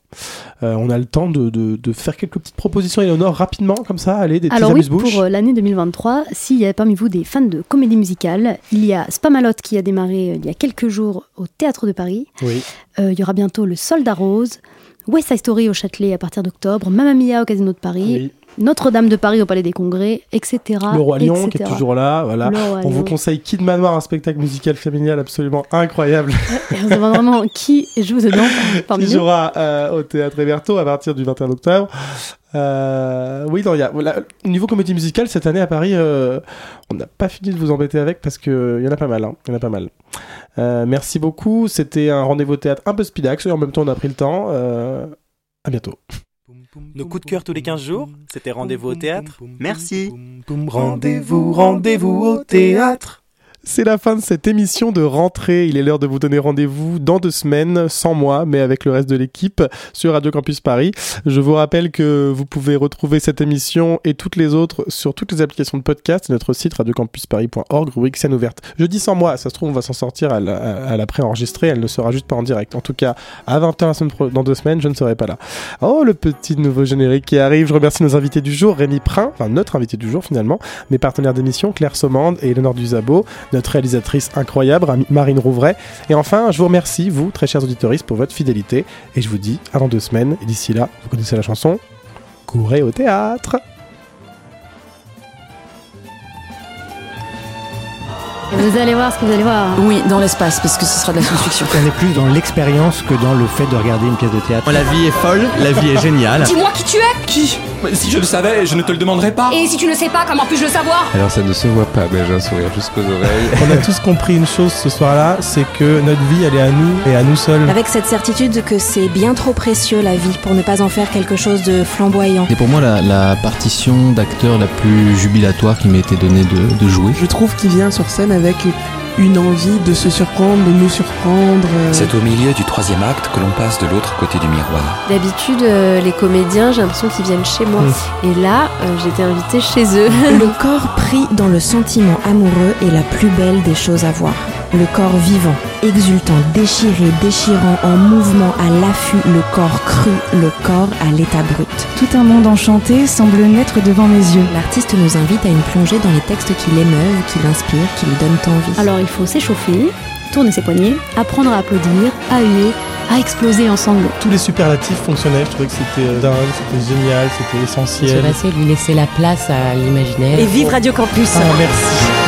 Euh, on a le temps de, de- de faire quelques petites propositions, Eleonore, rapidement, comme ça, allez, des petits Alors oui, pour euh, l'année 2023, s'il y a parmi vous des fans de comédie musicale, il y a Spamalot qui a démarré euh, il y a quelques jours au Théâtre de Paris. Oui. Il y aura bientôt le Soldat Rose, West Side Story au Châtelet à partir d'octobre, Mamma Mia au Casino de Paris, Notre-Dame de Paris au Palais des Congrès, etc. Le Roi Lion qui est etc. toujours là, voilà. On vous conseille Kid Manoir, un spectacle musical familial absolument incroyable. Et on se demande vraiment qui joue dedans parmi qui jouera euh, au théâtre Héberto à partir du 21 octobre. Euh, oui, non, il y a, voilà, niveau comédie musicale cette année à Paris, euh, on n'a pas fini de vous embêter avec parce que il y en a pas mal, hein, il y en a pas mal. Euh, merci beaucoup, c'était un rendez-vous théâtre un peu speedax et en même temps on a pris le temps. À bientôt. Nos coups de cœur tous les 15 jours, c'était rendez-vous au théâtre. Merci. Rendez-vous, rendez-vous au théâtre. C'est la fin de cette émission de rentrée. Il est l'heure de vous donner rendez-vous dans deux semaines, sans moi, mais avec le reste de l'équipe sur Radio Campus Paris. Je vous rappelle que vous pouvez retrouver cette émission et toutes les autres sur toutes les applications de podcast et notre site radiocampusparis.org, rubrique ouverte. Je dis sans moi, ça se trouve, on va s'en sortir à la, pré-enregistrée, elle ne sera juste pas en direct. En tout cas, à 20h la semaine pro- dans deux semaines, je ne serai pas là. Oh, le petit nouveau générique qui arrive. Je remercie nos invités du jour, Rémi Prin, enfin notre invité du jour finalement, mes partenaires d'émission, Claire Sommande et Eleonore Duzabo, notre réalisatrice incroyable, Marine Rouvray. Et enfin, je vous remercie, vous, très chers auditoristes, pour votre fidélité. Et je vous dis à dans deux semaines. Et d'ici là, vous connaissez la chanson Courez au théâtre Vous allez voir ce que vous allez voir. Oui, dans l'espace, parce que ce sera de la science-fiction. On est plus dans l'expérience que dans le fait de regarder une pièce de théâtre. La vie est folle, la vie est géniale. Dis-moi qui tu es Qui? Si je le savais, je ne te le demanderais pas. Et si tu ne sais pas, comment puis-je le savoir? Alors ça ne se voit pas, mais j'ai un sourire jusqu'aux oreilles. On a tous compris une chose ce soir-là, c'est que notre vie, elle est à nous et à nous seuls. Avec cette certitude que c'est bien trop précieux la vie pour ne pas en faire quelque chose de flamboyant. C'est pour moi la, la partition d'acteur la plus jubilatoire qui m'a été donnée de, de jouer. Je trouve qu'il vient sur scène avec une envie de se surprendre, de nous surprendre. euh. C'est au milieu du troisième acte que l'on passe de l'autre côté du miroir. D'habitude, euh, les comédiens, j'ai l'impression qu'ils viennent chez moi. Et là, euh, j'étais invitée chez eux. Le corps pris dans le sentiment amoureux est la plus belle des choses à voir. Le corps vivant, exultant, déchiré, déchirant, en mouvement, à l'affût, le corps cru, le corps à l'état brut. Tout un monde enchanté semble naître devant mes yeux. L'artiste nous invite à une plongée dans les textes qui l'émeuvent, qui l'inspirent, qui lui donnent envie. Alors il faut s'échauffer, tourner ses poignets, apprendre à applaudir, à huer, à exploser en sanglots. Tous les superlatifs fonctionnaient, je trouvais que c'était euh, dingue, c'était génial, c'était Se essentiel. passer, lui laisser la place à l'imaginaire. Et vive Radio Campus Ah, merci.